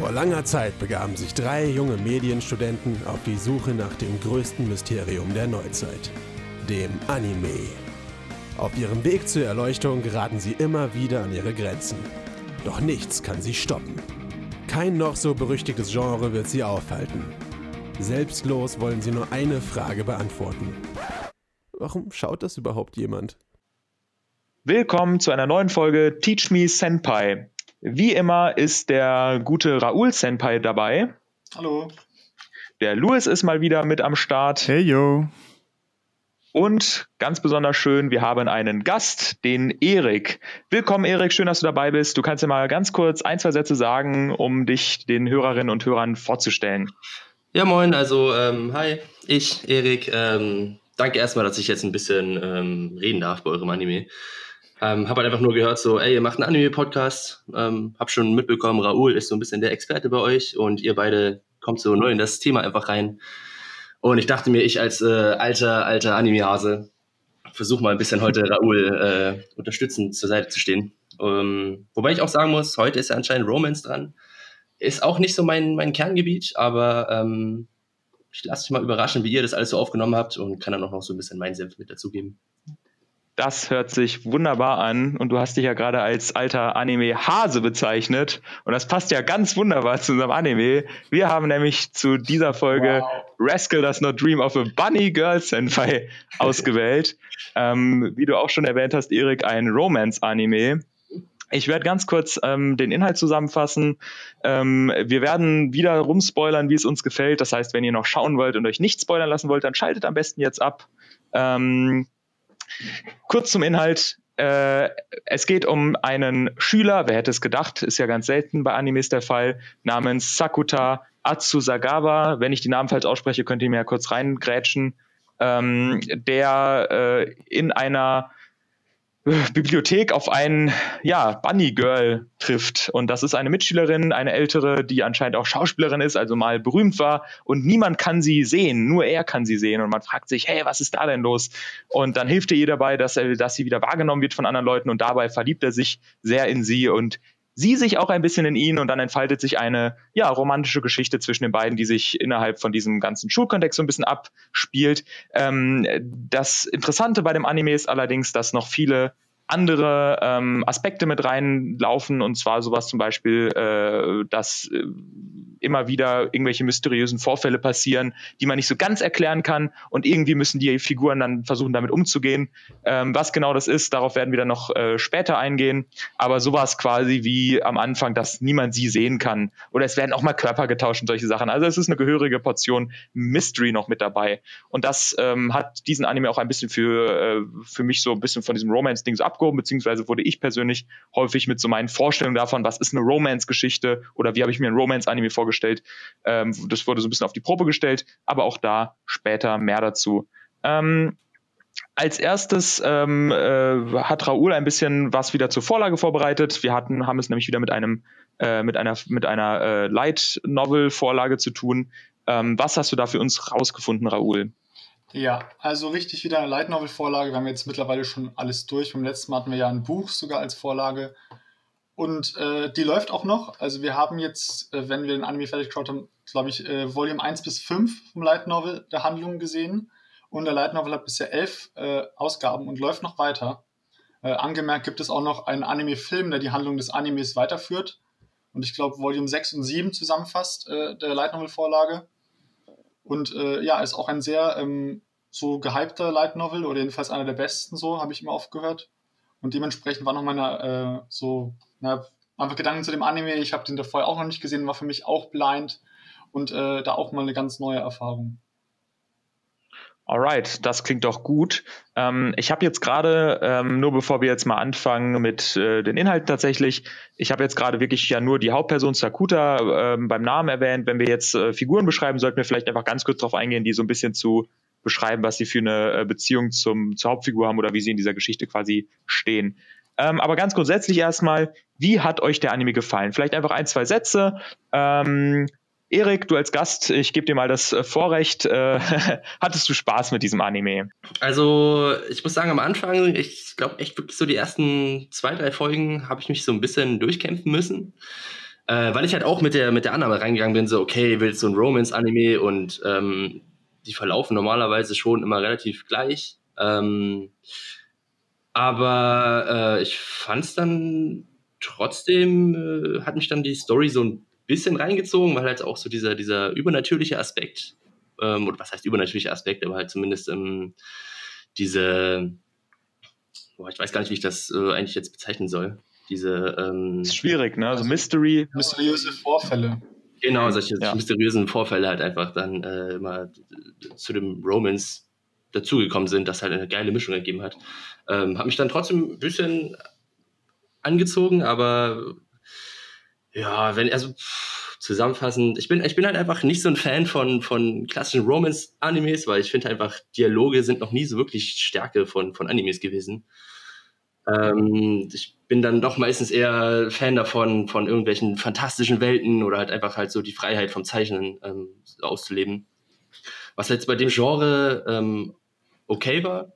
Vor langer Zeit begaben sich drei junge Medienstudenten auf die Suche nach dem größten Mysterium der Neuzeit, dem Anime. Auf ihrem Weg zur Erleuchtung geraten sie immer wieder an ihre Grenzen. Doch nichts kann sie stoppen. Kein noch so berüchtigtes Genre wird sie aufhalten. Selbstlos wollen sie nur eine Frage beantworten. Warum schaut das überhaupt jemand? Willkommen zu einer neuen Folge Teach Me Senpai. Wie immer ist der gute Raoul Senpai dabei. Hallo. Der Louis ist mal wieder mit am Start. Hey yo. Und ganz besonders schön, wir haben einen Gast, den Erik. Willkommen, Erik, schön, dass du dabei bist. Du kannst dir mal ganz kurz ein, zwei Sätze sagen, um dich den Hörerinnen und Hörern vorzustellen. Ja, moin, also ähm, hi, ich, Erik. Ähm, danke erstmal, dass ich jetzt ein bisschen ähm, reden darf bei eurem Anime. Ähm, hab halt einfach nur gehört, so, ey, ihr macht einen Anime-Podcast. Ähm, hab schon mitbekommen, Raoul ist so ein bisschen der Experte bei euch und ihr beide kommt so neu in das Thema einfach rein. Und ich dachte mir, ich als äh, alter, alter Anime-Hase versuche mal ein bisschen heute Raoul äh, unterstützend zur Seite zu stehen. Ähm, wobei ich auch sagen muss, heute ist ja anscheinend Romance dran. Ist auch nicht so mein, mein Kerngebiet, aber ähm, ich lasse mich mal überraschen, wie ihr das alles so aufgenommen habt und kann dann auch noch so ein bisschen meinen Senf mit dazugeben. Das hört sich wunderbar an und du hast dich ja gerade als alter Anime-Hase bezeichnet und das passt ja ganz wunderbar zu unserem Anime. Wir haben nämlich zu dieser Folge wow. Rascal Does Not Dream of a Bunny Girl Senpai ausgewählt. ähm, wie du auch schon erwähnt hast, Erik, ein Romance-Anime. Ich werde ganz kurz ähm, den Inhalt zusammenfassen. Ähm, wir werden wieder rumspoilern, wie es uns gefällt. Das heißt, wenn ihr noch schauen wollt und euch nicht spoilern lassen wollt, dann schaltet am besten jetzt ab. Ähm, Kurz zum Inhalt. Äh, es geht um einen Schüler, wer hätte es gedacht, ist ja ganz selten bei Animes der Fall, namens Sakuta Atsuzagawa. Wenn ich die Namen falsch ausspreche, könnt ihr mir ja kurz reingrätschen. Ähm, der äh, in einer Bibliothek auf einen ja, Bunny Girl trifft. Und das ist eine Mitschülerin, eine ältere, die anscheinend auch Schauspielerin ist, also mal berühmt war. Und niemand kann sie sehen, nur er kann sie sehen. Und man fragt sich, hey, was ist da denn los? Und dann hilft er ihr dabei, dass, er, dass sie wieder wahrgenommen wird von anderen Leuten. Und dabei verliebt er sich sehr in sie und sie sich auch ein bisschen in ihn und dann entfaltet sich eine ja romantische Geschichte zwischen den beiden, die sich innerhalb von diesem ganzen Schulkontext so ein bisschen abspielt. Ähm, das Interessante bei dem Anime ist allerdings, dass noch viele andere ähm, Aspekte mit reinlaufen und zwar sowas zum Beispiel, äh, dass äh, immer wieder irgendwelche mysteriösen Vorfälle passieren, die man nicht so ganz erklären kann und irgendwie müssen die Figuren dann versuchen damit umzugehen. Ähm, was genau das ist, darauf werden wir dann noch äh, später eingehen, aber sowas quasi wie am Anfang, dass niemand sie sehen kann oder es werden auch mal Körper getauscht und solche Sachen. Also es ist eine gehörige Portion Mystery noch mit dabei und das ähm, hat diesen Anime auch ein bisschen für, äh, für mich so ein bisschen von diesem Romance-Ding so ab abgehoben, beziehungsweise wurde ich persönlich häufig mit so meinen Vorstellungen davon, was ist eine Romance-Geschichte oder wie habe ich mir ein Romance-Anime vorgestellt, ähm, das wurde so ein bisschen auf die Probe gestellt, aber auch da später mehr dazu. Ähm, als erstes ähm, äh, hat Raoul ein bisschen was wieder zur Vorlage vorbereitet. Wir hatten, haben es nämlich wieder mit einem äh, mit einer mit einer äh, Light Novel Vorlage zu tun. Ähm, was hast du da für uns rausgefunden, Raoul? Ja, also richtig wieder eine Light Novel Vorlage. Wir haben jetzt mittlerweile schon alles durch. Beim letzten Mal hatten wir ja ein Buch sogar als Vorlage. Und äh, die läuft auch noch. Also wir haben jetzt, äh, wenn wir den Anime fertig geschaut haben, glaube ich, äh, Volume 1 bis 5 vom Light Novel der Handlung gesehen. Und der Light Novel hat bisher elf äh, Ausgaben und läuft noch weiter. Äh, angemerkt gibt es auch noch einen Anime-Film, der die Handlung des Animes weiterführt. Und ich glaube, Volume 6 und 7 zusammenfasst, äh, der Light Novel Vorlage. Und ja, ist auch ein sehr ähm, so gehypter Light Novel oder jedenfalls einer der besten, so habe ich immer aufgehört. Und dementsprechend war noch meine äh, so, na, einfach Gedanken zu dem Anime. Ich habe den davor auch noch nicht gesehen, war für mich auch blind und äh, da auch mal eine ganz neue Erfahrung. Alright, das klingt doch gut. Ähm, ich habe jetzt gerade, ähm, nur bevor wir jetzt mal anfangen mit äh, den Inhalten tatsächlich, ich habe jetzt gerade wirklich ja nur die Hauptperson Sakuta ähm, beim Namen erwähnt. Wenn wir jetzt äh, Figuren beschreiben, sollten wir vielleicht einfach ganz kurz darauf eingehen, die so ein bisschen zu beschreiben, was sie für eine äh, Beziehung zum, zur Hauptfigur haben oder wie sie in dieser Geschichte quasi stehen. Ähm, aber ganz grundsätzlich erstmal, wie hat euch der Anime gefallen? Vielleicht einfach ein, zwei Sätze. Ähm, Erik, du als Gast, ich gebe dir mal das äh, Vorrecht. Äh, hattest du Spaß mit diesem Anime? Also, ich muss sagen, am Anfang, ich glaube echt wirklich so die ersten zwei, drei Folgen habe ich mich so ein bisschen durchkämpfen müssen. Äh, weil ich halt auch mit der, mit der Annahme reingegangen bin, so, okay, willst du ein Romance-Anime und ähm, die verlaufen normalerweise schon immer relativ gleich. Ähm, aber äh, ich fand es dann trotzdem, äh, hat mich dann die Story so ein bisschen reingezogen, weil halt auch so dieser, dieser übernatürliche Aspekt, ähm, oder was heißt übernatürliche Aspekt, aber halt zumindest ähm, diese, boah, ich weiß gar nicht, wie ich das äh, eigentlich jetzt bezeichnen soll. Diese, ähm, ist schwierig, ne? Also Mystery. Mysteriöse Vorfälle. Genau, solche ja. mysteriösen Vorfälle halt einfach dann äh, immer zu dem Romance dazugekommen sind, das halt eine geile Mischung ergeben hat. Ähm, hat mich dann trotzdem ein bisschen angezogen, aber ja, wenn, also pff, zusammenfassend, ich bin, ich bin halt einfach nicht so ein Fan von, von klassischen Romance-Animes, weil ich finde einfach, Dialoge sind noch nie so wirklich Stärke von, von Animes gewesen. Ähm, ich bin dann doch meistens eher Fan davon, von irgendwelchen fantastischen Welten oder halt einfach halt so die Freiheit vom Zeichnen ähm, auszuleben. Was jetzt bei dem Genre ähm, okay war.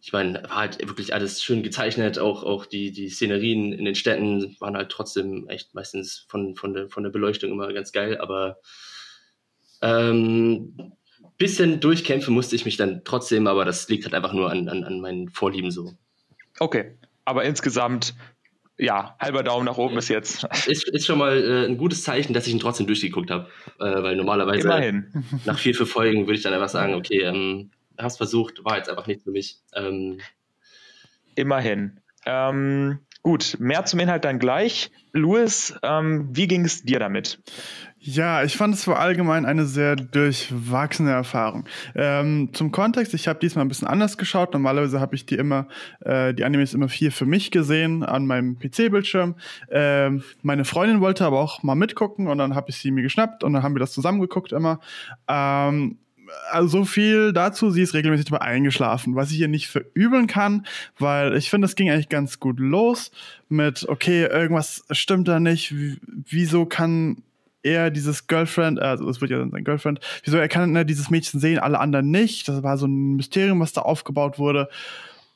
Ich meine, war halt wirklich alles schön gezeichnet, auch, auch die, die Szenerien in den Städten waren halt trotzdem echt meistens von, von, der, von der Beleuchtung immer ganz geil, aber ähm, bisschen durchkämpfen musste ich mich dann trotzdem, aber das liegt halt einfach nur an, an, an meinen Vorlieben so. Okay, aber insgesamt, ja, halber Daumen nach oben bis jetzt. Ist, ist schon mal äh, ein gutes Zeichen, dass ich ihn trotzdem durchgeguckt habe, äh, weil normalerweise Immerhin. nach vier, fünf Folgen würde ich dann einfach sagen, okay, ähm, hast versucht, war jetzt einfach nicht für mich. Ähm, Immerhin. Ähm, gut, mehr zum Inhalt dann gleich. Louis, ähm, wie ging es dir damit? Ja, ich fand es war allgemein eine sehr durchwachsene Erfahrung. Ähm, zum Kontext, ich habe diesmal ein bisschen anders geschaut. Normalerweise habe ich die immer, äh, die Animes immer viel für mich gesehen an meinem PC-Bildschirm. Ähm, meine Freundin wollte aber auch mal mitgucken und dann habe ich sie mir geschnappt und dann haben wir das zusammengeguckt immer. Ähm, also so viel dazu, sie ist regelmäßig dabei eingeschlafen, was ich ihr nicht verübeln kann, weil ich finde, es ging eigentlich ganz gut los mit, okay, irgendwas stimmt da nicht, wieso kann er dieses Girlfriend, also es wird ja sein Girlfriend, wieso er kann ne, dieses Mädchen sehen, alle anderen nicht. Das war so ein Mysterium, was da aufgebaut wurde.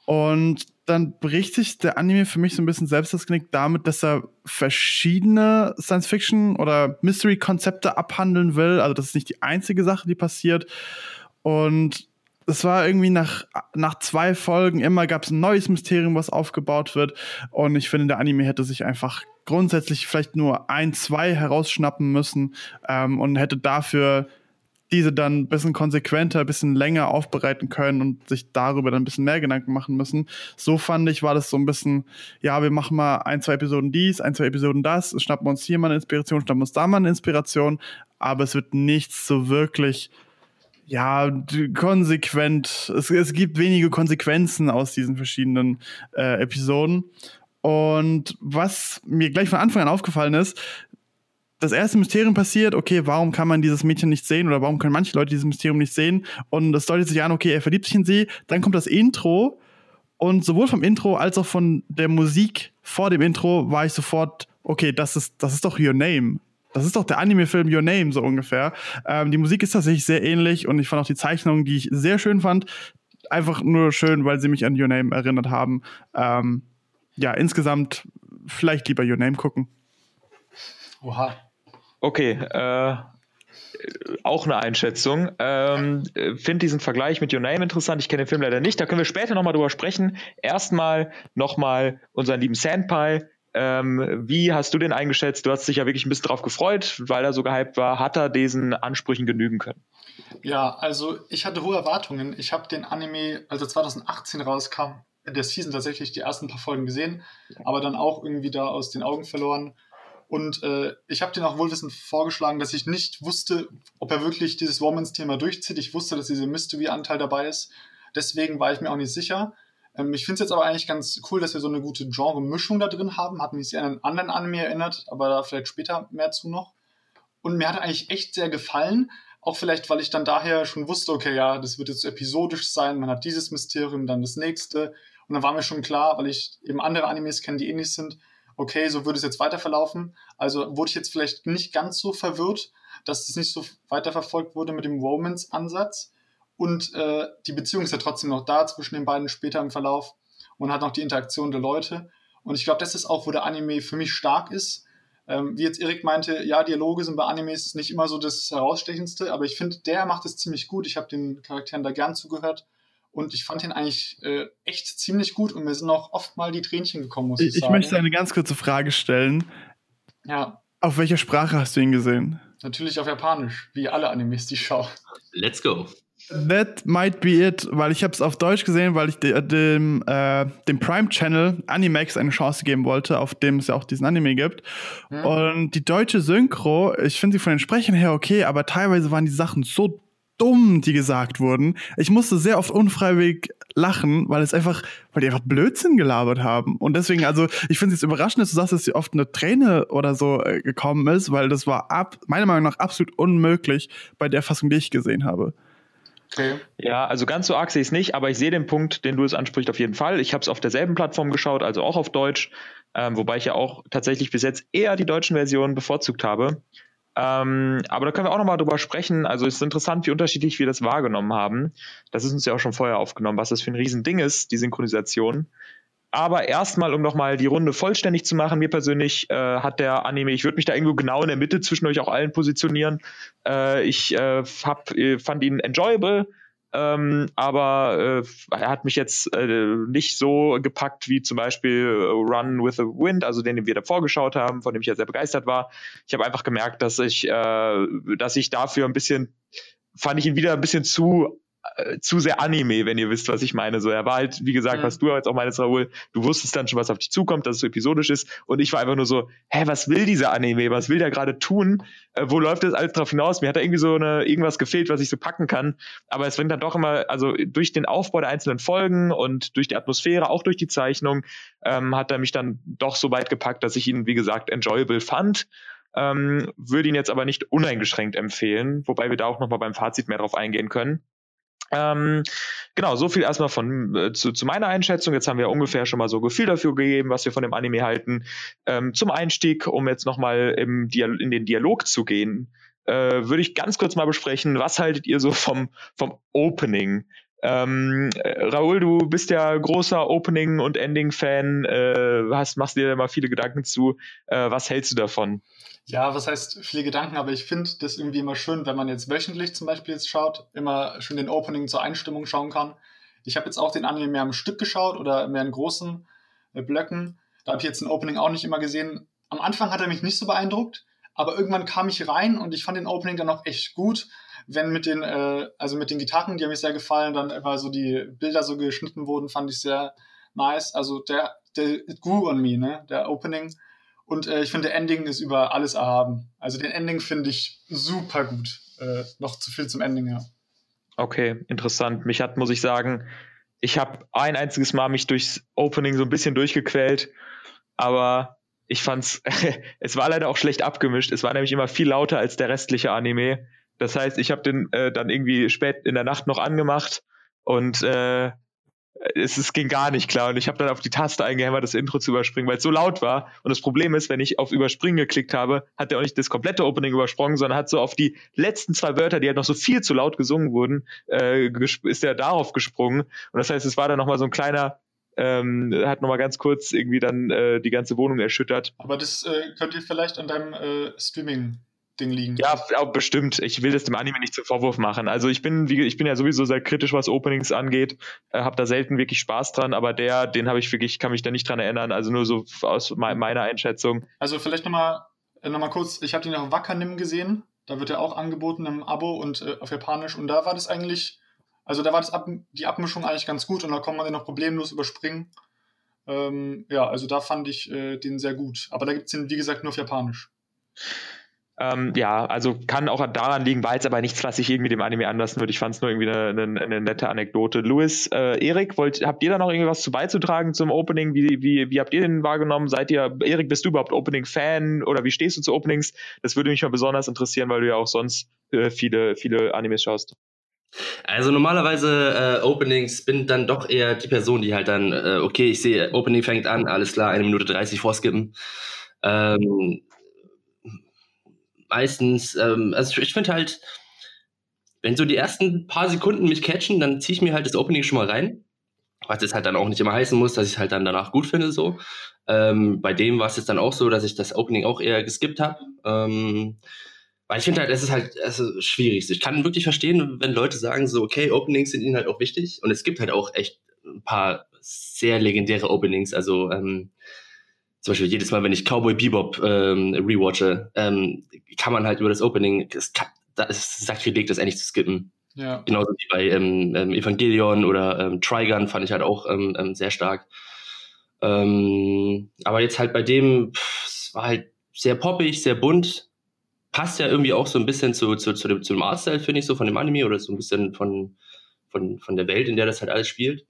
Und dann bricht sich der Anime für mich so ein bisschen selbst das Knick damit, dass er verschiedene Science-Fiction- oder Mystery-Konzepte abhandeln will. Also das ist nicht die einzige Sache, die passiert. Und es war irgendwie nach, nach zwei Folgen immer gab es ein neues Mysterium, was aufgebaut wird. Und ich finde, der Anime hätte sich einfach grundsätzlich vielleicht nur ein, zwei herausschnappen müssen ähm, und hätte dafür diese dann ein bisschen konsequenter, ein bisschen länger aufbereiten können und sich darüber dann ein bisschen mehr Gedanken machen müssen. So fand ich, war das so ein bisschen, ja, wir machen mal ein, zwei Episoden dies, ein, zwei Episoden das, schnappen uns hier mal eine Inspiration, schnappen uns da mal eine Inspiration, aber es wird nichts so wirklich ja, konsequent. Es, es gibt wenige Konsequenzen aus diesen verschiedenen äh, Episoden. Und was mir gleich von Anfang an aufgefallen ist, das erste Mysterium passiert, okay, warum kann man dieses Mädchen nicht sehen oder warum können manche Leute dieses Mysterium nicht sehen? Und das deutet sich an, okay, er verliebt sich in sie. Dann kommt das Intro und sowohl vom Intro als auch von der Musik vor dem Intro war ich sofort, okay, das ist, das ist doch Your Name. Das ist doch der Anime-Film Your Name, so ungefähr. Ähm, die Musik ist tatsächlich sehr ähnlich und ich fand auch die Zeichnungen, die ich sehr schön fand, einfach nur schön, weil sie mich an Your Name erinnert haben. Ähm, ja, insgesamt vielleicht lieber Your Name gucken. Oha. Okay, äh, auch eine Einschätzung. Ähm, Finde diesen Vergleich mit Your Name interessant. Ich kenne den Film leider nicht. Da können wir später nochmal drüber sprechen. Erstmal nochmal unseren lieben Sandpie ähm, wie hast du den eingeschätzt? Du hast dich ja wirklich ein bisschen drauf gefreut, weil er so gehypt war. Hat er diesen Ansprüchen genügen können? Ja, also ich hatte hohe Erwartungen. Ich habe den Anime, als er 2018 rauskam, in der Season tatsächlich die ersten paar Folgen gesehen, aber dann auch irgendwie da aus den Augen verloren. Und äh, ich habe den auch wohlwissend vorgeschlagen, dass ich nicht wusste, ob er wirklich dieses Romance-Thema durchzieht. Ich wusste, dass dieser Mystery-Anteil dabei ist. Deswegen war ich mir auch nicht sicher. Ähm, ich finde es jetzt aber eigentlich ganz cool, dass wir so eine gute Genre-Mischung da drin haben. Hat mich sehr an einen anderen Anime erinnert, aber da vielleicht später mehr zu noch. Und mir hat er eigentlich echt sehr gefallen. Auch vielleicht, weil ich dann daher schon wusste, okay, ja, das wird jetzt episodisch sein. Man hat dieses Mysterium, dann das nächste. Und dann war mir schon klar, weil ich eben andere Animes kenne, die ähnlich sind, okay, so würde es jetzt weiter verlaufen. Also wurde ich jetzt vielleicht nicht ganz so verwirrt, dass es nicht so weiterverfolgt wurde mit dem Romance-Ansatz. Und äh, die Beziehung ist ja trotzdem noch da zwischen den beiden später im Verlauf und hat noch die Interaktion der Leute. Und ich glaube, das ist auch, wo der Anime für mich stark ist. Ähm, wie jetzt Erik meinte, ja, Dialoge sind bei Animes nicht immer so das Herausstechendste, aber ich finde, der macht es ziemlich gut. Ich habe den Charakteren da gern zugehört und ich fand ihn eigentlich äh, echt ziemlich gut und mir sind auch oft mal die Tränchen gekommen, muss ich, Ich, sagen. ich möchte eine ganz kurze Frage stellen. Ja, Auf welcher Sprache hast du ihn gesehen? natürlich auf Japanisch, wie alle Animes, die ich schaue. Let's go. That might be it, weil ich habe es auf Deutsch gesehen, weil ich de, dem, äh, dem Prime Channel Animax eine Chance geben wollte, auf dem es ja auch diesen Anime gibt. Hm. Und die deutsche Synchro, ich finde sie von den Sprechern her okay, aber teilweise waren die Sachen so dumm, die gesagt wurden. Ich musste sehr oft unfreiwillig lachen, weil es einfach, weil die einfach Blödsinn gelabert haben. Und deswegen, also, ich finde es jetzt überraschend, dass du sagst, dass dir oft eine Träne oder so äh, gekommen ist, weil das war ab, meiner Meinung nach absolut unmöglich bei der Fassung, die ich gesehen habe. Okay. Ja, also ganz so arg sehe ich es nicht, aber ich sehe den Punkt, den du es ansprichst, auf jeden Fall. Ich habe es auf derselben Plattform geschaut, also auch auf Deutsch, ähm, wobei ich ja auch tatsächlich bis jetzt eher die deutschen Versionen bevorzugt habe. Ähm, aber da können wir auch nochmal drüber sprechen. Also es ist interessant, wie unterschiedlich wir das wahrgenommen haben. Das ist uns ja auch schon vorher aufgenommen, was das für ein Riesending ist, die Synchronisation. Aber erstmal, um nochmal die Runde vollständig zu machen, mir persönlich äh, hat der Anime, ich würde mich da irgendwo genau in der Mitte zwischen euch auch allen positionieren. Äh, ich äh, hab, äh, fand ihn enjoyable, ähm, aber äh, er hat mich jetzt äh, nicht so gepackt wie zum Beispiel äh, Run with the Wind, also den, den wir davor geschaut haben, von dem ich ja sehr begeistert war. Ich habe einfach gemerkt, dass ich, äh, dass ich dafür ein bisschen, fand ich ihn wieder ein bisschen zu äh, zu sehr Anime, wenn ihr wisst, was ich meine. So, er war halt, wie gesagt, Mhm. was du jetzt auch meinst, Raoul, du wusstest dann schon, was auf dich zukommt, dass es so episodisch ist. Und ich war einfach nur so, hä, was will dieser Anime? Was will der gerade tun? Äh, wo läuft das alles drauf hinaus? Mir hat da irgendwie so eine, irgendwas gefehlt, was ich so packen kann. Aber es wird dann doch immer, also durch den Aufbau der einzelnen Folgen und durch die Atmosphäre, auch durch die Zeichnung, ähm, hat er mich dann doch so weit gepackt, dass ich ihn, wie gesagt, enjoyable fand. Ähm, würde ihn jetzt aber nicht uneingeschränkt empfehlen, wobei wir da auch nochmal beim Fazit mehr drauf eingehen können. Ähm, genau, so viel erstmal von äh, zu, zu meiner Einschätzung. Jetzt haben wir ungefähr schon mal so Gefühl dafür gegeben, was wir von dem Anime halten. Ähm, zum Einstieg, um jetzt nochmal in den Dialog zu gehen, äh, würde ich ganz kurz mal besprechen, was haltet ihr so vom, vom Opening? Ähm, äh, Raoul, du bist ja großer Opening- und Ending-Fan, äh, hast, machst dir da mal viele Gedanken zu. Äh, was hältst du davon? Ja, was heißt viele Gedanken, aber ich finde das irgendwie immer schön, wenn man jetzt wöchentlich zum Beispiel jetzt schaut, immer schön den Opening zur Einstimmung schauen kann. Ich habe jetzt auch den Anime mehr am Stück geschaut oder mehr in großen äh, Blöcken. Da habe ich jetzt den Opening auch nicht immer gesehen. Am Anfang hat er mich nicht so beeindruckt, aber irgendwann kam ich rein und ich fand den Opening dann auch echt gut. Wenn mit den, äh, also mit den Gitarren, die haben mir sehr gefallen, dann immer so die Bilder so geschnitten wurden, fand ich sehr nice. Also der, der it grew on me, ne? Der Opening. Und äh, ich finde, Ending ist über alles erhaben. Also den Ending finde ich super gut. Äh, noch zu viel zum Ending, ja. Okay, interessant. Mich hat, muss ich sagen, ich habe ein einziges Mal mich durchs Opening so ein bisschen durchgequält, aber ich fand's, es war leider auch schlecht abgemischt. Es war nämlich immer viel lauter als der restliche Anime. Das heißt, ich habe den äh, dann irgendwie spät in der Nacht noch angemacht und äh, es, es ging gar nicht klar und ich habe dann auf die Taste eingehämmert, das Intro zu überspringen, weil es so laut war. Und das Problem ist, wenn ich auf Überspringen geklickt habe, hat er auch nicht das komplette Opening übersprungen, sondern hat so auf die letzten zwei Wörter, die halt noch so viel zu laut gesungen wurden, äh, ist er darauf gesprungen. Und das heißt, es war dann nochmal so ein kleiner, ähm, hat nochmal ganz kurz irgendwie dann äh, die ganze Wohnung erschüttert. Aber das äh, könnte vielleicht an deinem äh, Streaming-Ding liegen. Ja, bestimmt. Ich will das dem Anime nicht zum Vorwurf machen. Also ich bin, wie, ich bin ja sowieso sehr kritisch, was Openings angeht. Äh, habe da selten wirklich Spaß dran, aber der, den habe ich wirklich, kann mich da nicht dran erinnern. Also nur so aus me meiner Einschätzung. Also vielleicht nochmal äh, noch mal kurz, ich habe den auf Wakanim gesehen. Da wird er auch angeboten im Abo und äh, auf Japanisch. Und da war das eigentlich, also da war das Ab die Abmischung eigentlich ganz gut und da konnte man den noch problemlos überspringen. Ähm, ja, also da fand ich äh, den sehr gut. Aber da gibt es den, wie gesagt, nur auf Japanisch. Ähm, ja, also kann auch daran liegen, war jetzt aber nichts, was ich irgendwie dem Anime anlassen würde. Ich fand es nur irgendwie eine, eine, eine nette Anekdote. Louis, äh, Erik, wollt, habt ihr da noch irgendwas zu beizutragen zum Opening? Wie, wie, wie habt ihr den wahrgenommen? Seid ihr, Erik, bist du überhaupt Opening-Fan oder wie stehst du zu Openings? Das würde mich mal besonders interessieren, weil du ja auch sonst äh, viele, viele Animes schaust. Also normalerweise äh, Openings bin dann doch eher die Person, die halt dann, äh, okay, ich sehe, Opening fängt an, alles klar, eine Minute 30 vorskippen. Ähm, meistens, ähm, also ich finde halt, wenn so die ersten paar Sekunden mich catchen, dann ziehe ich mir halt das Opening schon mal rein. Was jetzt halt dann auch nicht immer heißen muss, dass ich es halt dann danach gut finde, so. Ähm, bei dem war es jetzt dann auch so, dass ich das Opening auch eher geskippt habe. Ähm, weil ich finde halt, es ist halt es ist schwierig. Ich kann wirklich verstehen, wenn Leute sagen so, okay, Openings sind ihnen halt auch wichtig. Und es gibt halt auch echt ein paar sehr legendäre Openings. Also ähm, zum Beispiel jedes Mal, wenn ich Cowboy Bebop ähm, rewatche, ähm, kann man halt über das Opening, es kann, da ist Sakrileg, das endlich zu skippen. Ja. Genauso wie bei ähm, ähm, Evangelion oder ähm, Trigun fand ich halt auch ähm, ähm, sehr stark. Ähm, aber jetzt halt bei dem, pff, es war halt sehr poppig, sehr bunt. Passt ja irgendwie auch so ein bisschen zu, zu, zu dem, zu dem Artstyle, finde ich, so von dem Anime oder so ein bisschen von, von, von der Welt, in der das halt alles spielt.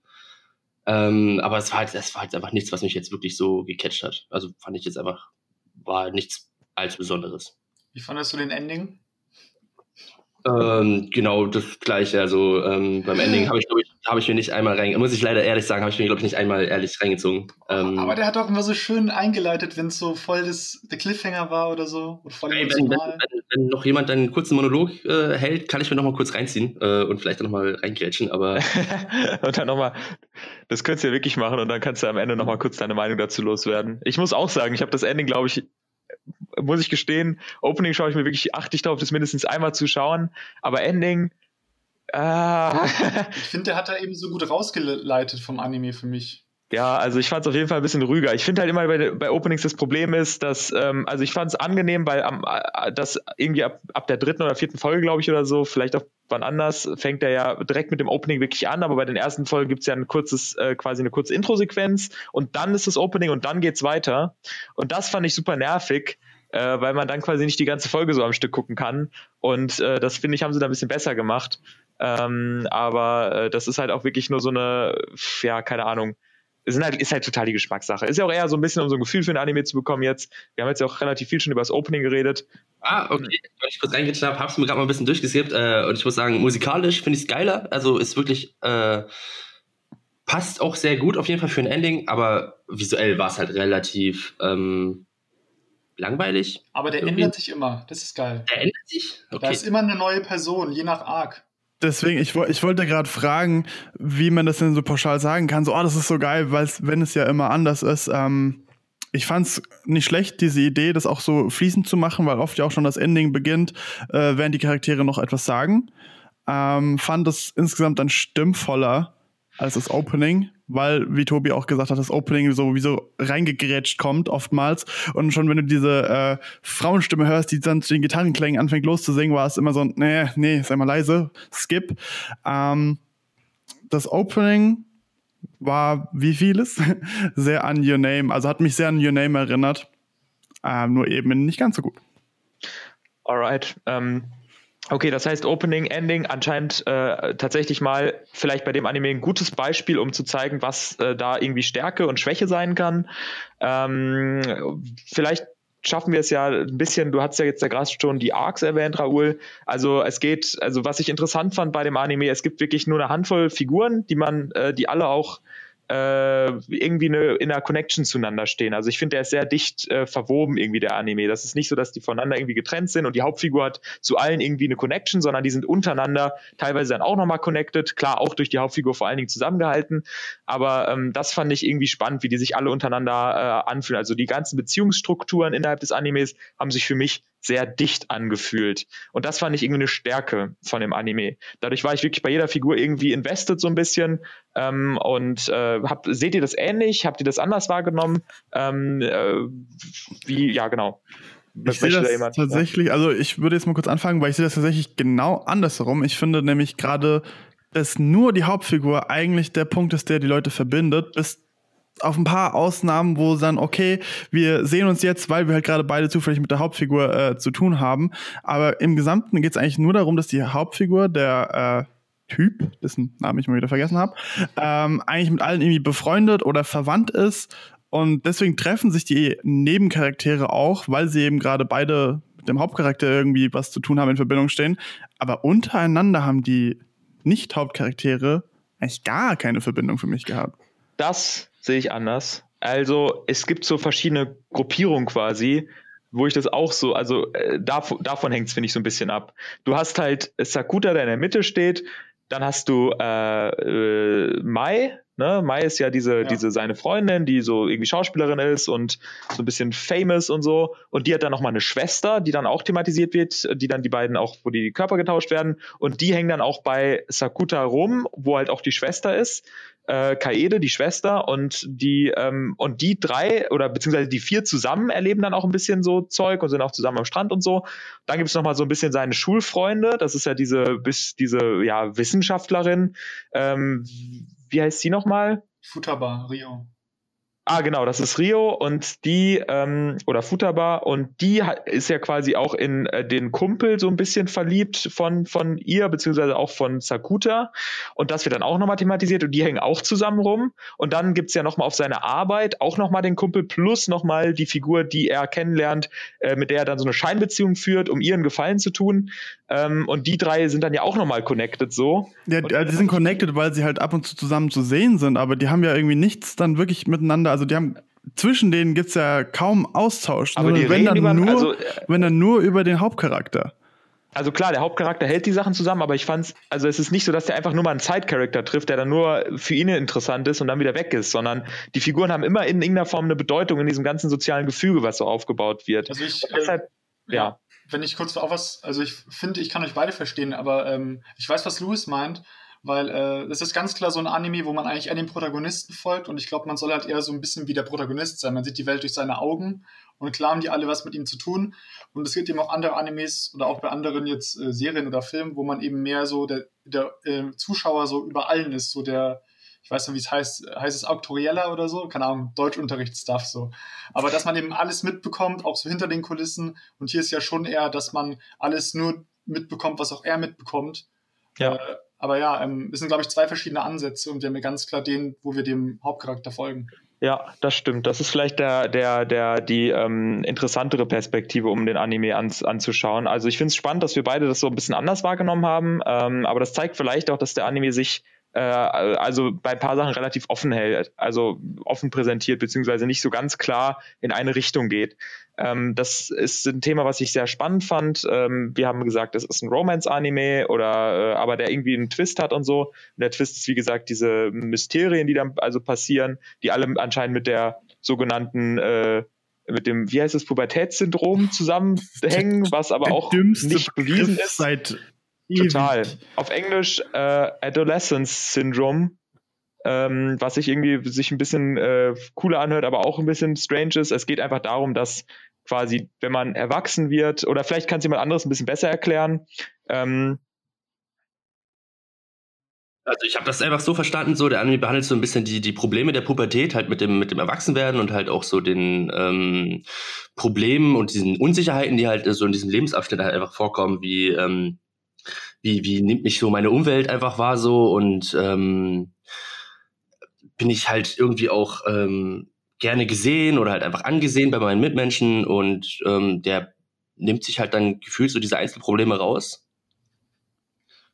Ähm, aber es war halt, das war halt einfach nichts, was mich jetzt wirklich so gecatcht hat. Also fand ich jetzt einfach, war nichts allzu Besonderes. Wie fandest du den Ending? Ähm, genau, das gleiche. Also ähm, beim Ending habe ich, ich, hab ich mir nicht einmal rein, muss ich leider ehrlich sagen, habe ich mir, glaube ich, nicht einmal ehrlich reingezogen. Ähm, aber der hat doch immer so schön eingeleitet, wenn es so voll das, der Cliffhanger war oder so. Oder voll ey, wenn, wenn, wenn, wenn, noch jemand einen kurzen Monolog äh, hält, kann ich mir noch mal kurz reinziehen äh, und vielleicht noch mal reingrätschen, aber. und dann noch mal, das könntest du ja wirklich machen und dann kannst du am Ende noch mal kurz deine Meinung dazu loswerden. Ich muss auch sagen, ich habe das Ending, glaube ich, muss ich gestehen, Opening schaue ich mir wirklich, achte ich darauf, das mindestens einmal zu schauen, aber Ending, ah. Ich finde, der hat da eben so gut rausgeleitet vom Anime für mich. Ja, also ich fand es auf jeden Fall ein bisschen ruhiger. Ich finde halt immer bei, bei, Openings das Problem ist, dass, ähm, also ich fand es angenehm, weil am, äh, das irgendwie ab, ab der dritten oder vierten Folge, glaube ich, oder so, vielleicht auch wann anders, fängt er ja direkt mit dem Opening wirklich an, aber bei den ersten Folgen gibt es ja ein kurzes, äh, quasi eine kurze Intro-Sequenz und dann ist das Opening und dann geht's weiter. Und das fand ich super nervig, äh, weil man dann quasi nicht die ganze Folge so am Stück gucken kann. Und äh, das finde ich, haben sie da ein bisschen besser gemacht. Ähm, aber äh, das ist halt auch wirklich nur so eine, ja, keine Ahnung, ist halt, ist halt total die Geschmackssache. Ist ja auch eher so ein bisschen, um so ein Gefühl für ein Anime zu bekommen jetzt. Wir haben jetzt ja auch relativ viel schon über das Opening geredet. Ah, okay. Wenn ich kurz reingetan habe, hab's mir gerade mal ein bisschen durchgesippt äh, und ich muss sagen, musikalisch finde ich es geiler. Also ist wirklich, äh, passt auch sehr gut auf jeden Fall für ein Ending, aber visuell war es halt relativ ähm, langweilig. Aber der irgendwie. ändert sich immer. Das ist geil. Der ändert sich? Okay. Da ist immer eine neue Person, je nach Arc. Deswegen, ich, ich wollte gerade fragen, wie man das denn so pauschal sagen kann. So, oh, das ist so geil, weil wenn es ja immer anders ist. Ähm, ich fand es nicht schlecht, diese Idee, das auch so fließend zu machen, weil oft ja auch schon das Ending beginnt, äh, während die Charaktere noch etwas sagen. Ähm, fand es insgesamt dann stimmvoller als das Opening weil, wie Tobi auch gesagt hat, das Opening so wie so reingegrätscht kommt oftmals. Und schon wenn du diese äh, Frauenstimme hörst, die dann zu den Gitarrenklängen anfängt loszusingen, war es immer so, nee, nee, sei mal leise, skip. Ähm, das Opening war wie vieles sehr an Your Name, also hat mich sehr an Your Name erinnert, ähm, nur eben nicht ganz so gut. Alright. Ähm, Okay, das heißt Opening, Ending anscheinend äh, tatsächlich mal vielleicht bei dem Anime ein gutes Beispiel, um zu zeigen, was äh, da irgendwie Stärke und Schwäche sein kann. Ähm, vielleicht schaffen wir es ja ein bisschen, du hast ja jetzt ja gerade schon die Arcs erwähnt, Raoul. Also es geht, also was ich interessant fand bei dem Anime, es gibt wirklich nur eine Handvoll Figuren, die man, äh, die alle auch äh, irgendwie eine, in einer Connection zueinander stehen. Also ich finde, der ist sehr dicht äh, verwoben irgendwie der Anime. Das ist nicht so, dass die voneinander irgendwie getrennt sind und die Hauptfigur hat zu allen irgendwie eine Connection, sondern die sind untereinander teilweise dann auch nochmal connected. Klar, auch durch die Hauptfigur vor allen Dingen zusammengehalten. Aber ähm, das fand ich irgendwie spannend, wie die sich alle untereinander äh, anfühlen. Also die ganzen Beziehungsstrukturen innerhalb des Animes haben sich für mich sehr dicht angefühlt. Und das fand ich irgendwie eine Stärke von dem Anime. Dadurch war ich wirklich bei jeder Figur irgendwie invested so ein bisschen. Ähm, und äh, hab, seht ihr das ähnlich? Habt ihr das anders wahrgenommen? Ähm, äh, wie, ja, genau. Ich sehe das da tatsächlich, also ich würde jetzt mal kurz anfangen, weil ich sehe das tatsächlich genau andersherum. Ich finde nämlich gerade, dass nur die Hauptfigur eigentlich der Punkt ist, der die Leute verbindet, bis auf ein paar Ausnahmen, wo dann, okay, wir sehen uns jetzt, weil wir halt gerade beide zufällig mit der Hauptfigur äh, zu tun haben. Aber im Gesamten geht es eigentlich nur darum, dass die Hauptfigur, der äh, Typ, dessen Namen ich mal wieder vergessen habe, ähm, eigentlich mit allen irgendwie befreundet oder verwandt ist. Und deswegen treffen sich die Nebencharaktere auch, weil sie eben gerade beide mit dem Hauptcharakter irgendwie was zu tun haben, in Verbindung stehen. Aber untereinander haben die Nicht-Hauptcharaktere eigentlich gar keine Verbindung für mich gehabt. Das sehe ich anders. Also es gibt so verschiedene Gruppierungen quasi, wo ich das auch so, also äh, davon, davon hängt es, finde ich, so ein bisschen ab. Du hast halt Sakuta, der in der Mitte steht, dann hast du äh, äh, Mai, Ne? Mai ist ja diese, ja. diese seine Freundin, die so irgendwie Schauspielerin ist und so ein bisschen famous und so. Und die hat dann nochmal eine Schwester, die dann auch thematisiert wird, die dann die beiden auch, wo die Körper getauscht werden. Und die hängen dann auch bei Sakuta rum, wo halt auch die Schwester ist äh, Kaede, die Schwester, und die, ähm, und die drei oder beziehungsweise die vier zusammen erleben dann auch ein bisschen so Zeug und sind auch zusammen am Strand und so. Dann gibt es nochmal so ein bisschen seine Schulfreunde, das ist ja diese, bis, diese ja, Wissenschaftlerin. Ähm, wie heißt sie nochmal? Futaba, Rio. Ah, genau, das ist Rio und die, ähm, oder Futaba, und die ist ja quasi auch in äh, den Kumpel so ein bisschen verliebt von, von ihr, beziehungsweise auch von Sakuta. Und das wird dann auch nochmal thematisiert und die hängen auch zusammen rum. Und dann gibt's ja nochmal auf seine Arbeit auch nochmal den Kumpel plus nochmal die Figur, die er kennenlernt, äh, mit der er dann so eine Scheinbeziehung führt, um ihren Gefallen zu tun. Ähm, und die drei sind dann ja auch nochmal connected so. Ja, die sind connected, weil sie halt ab und zu zusammen zu sehen sind, aber die haben ja irgendwie nichts dann wirklich miteinander also die haben zwischen denen gibt es ja kaum Austausch. Aber die wenn, dann über, nur, also, wenn dann nur über den Hauptcharakter. Also klar, der Hauptcharakter hält die Sachen zusammen, aber ich fand's, also es ist nicht so, dass der einfach nur mal einen Side-Character trifft, der dann nur für ihn interessant ist und dann wieder weg ist, sondern die Figuren haben immer in irgendeiner Form eine Bedeutung in diesem ganzen sozialen Gefüge, was so aufgebaut wird. Also ich, deshalb, äh, ja. Wenn ich kurz auch was, also ich finde, ich kann euch beide verstehen, aber ähm, ich weiß, was Louis meint weil äh, das ist ganz klar so ein Anime, wo man eigentlich eher dem Protagonisten folgt und ich glaube, man soll halt eher so ein bisschen wie der Protagonist sein. Man sieht die Welt durch seine Augen und klar haben die alle was mit ihm zu tun und es gibt eben auch andere Animes oder auch bei anderen jetzt äh, Serien oder Filmen, wo man eben mehr so der, der äh, Zuschauer so über allen ist, so der ich weiß nicht, wie es heißt, heißt es Auktorieller oder so? Keine Ahnung, Deutschunterrichtsstuff so. Aber dass man eben alles mitbekommt, auch so hinter den Kulissen. Und hier ist ja schon eher, dass man alles nur mitbekommt, was auch er mitbekommt. Ja. Äh, aber ja, ähm, es sind, glaube ich, zwei verschiedene Ansätze und wir haben ja ganz klar den, wo wir dem Hauptcharakter folgen. Ja, das stimmt. Das ist vielleicht der, der, der, die ähm, interessantere Perspektive, um den Anime ans, anzuschauen. Also ich finde es spannend, dass wir beide das so ein bisschen anders wahrgenommen haben, ähm, aber das zeigt vielleicht auch, dass der Anime sich äh, also bei ein paar Sachen relativ offen hält, also offen präsentiert, beziehungsweise nicht so ganz klar in eine Richtung geht. Ähm, das ist ein Thema, was ich sehr spannend fand. Ähm, wir haben gesagt, es ist ein Romance-Anime oder äh, aber der irgendwie einen Twist hat und so. Und der Twist ist, wie gesagt, diese Mysterien, die dann also passieren, die alle anscheinend mit der sogenannten äh, mit dem, wie heißt es, Pubertätssyndrom zusammenhängen, was aber auch nicht bewiesen ist. Seit Total. Auf Englisch äh, Adolescence Syndrome, ähm, was sich irgendwie sich ein bisschen äh, cooler anhört, aber auch ein bisschen strange ist. Es geht einfach darum, dass quasi, wenn man erwachsen wird, oder vielleicht kann es jemand anderes ein bisschen besser erklären. Ähm, also ich habe das einfach so verstanden, so der Anime behandelt so ein bisschen die, die Probleme der Pubertät halt mit dem, mit dem Erwachsenwerden und halt auch so den ähm, Problemen und diesen Unsicherheiten, die halt so in diesem Lebensabschnitt halt einfach vorkommen, wie ähm, wie, wie nimmt mich so meine Umwelt einfach wahr so und ähm, bin ich halt irgendwie auch ähm, gerne gesehen oder halt einfach angesehen bei meinen Mitmenschen und ähm, der nimmt sich halt dann gefühlt so diese Einzelprobleme raus.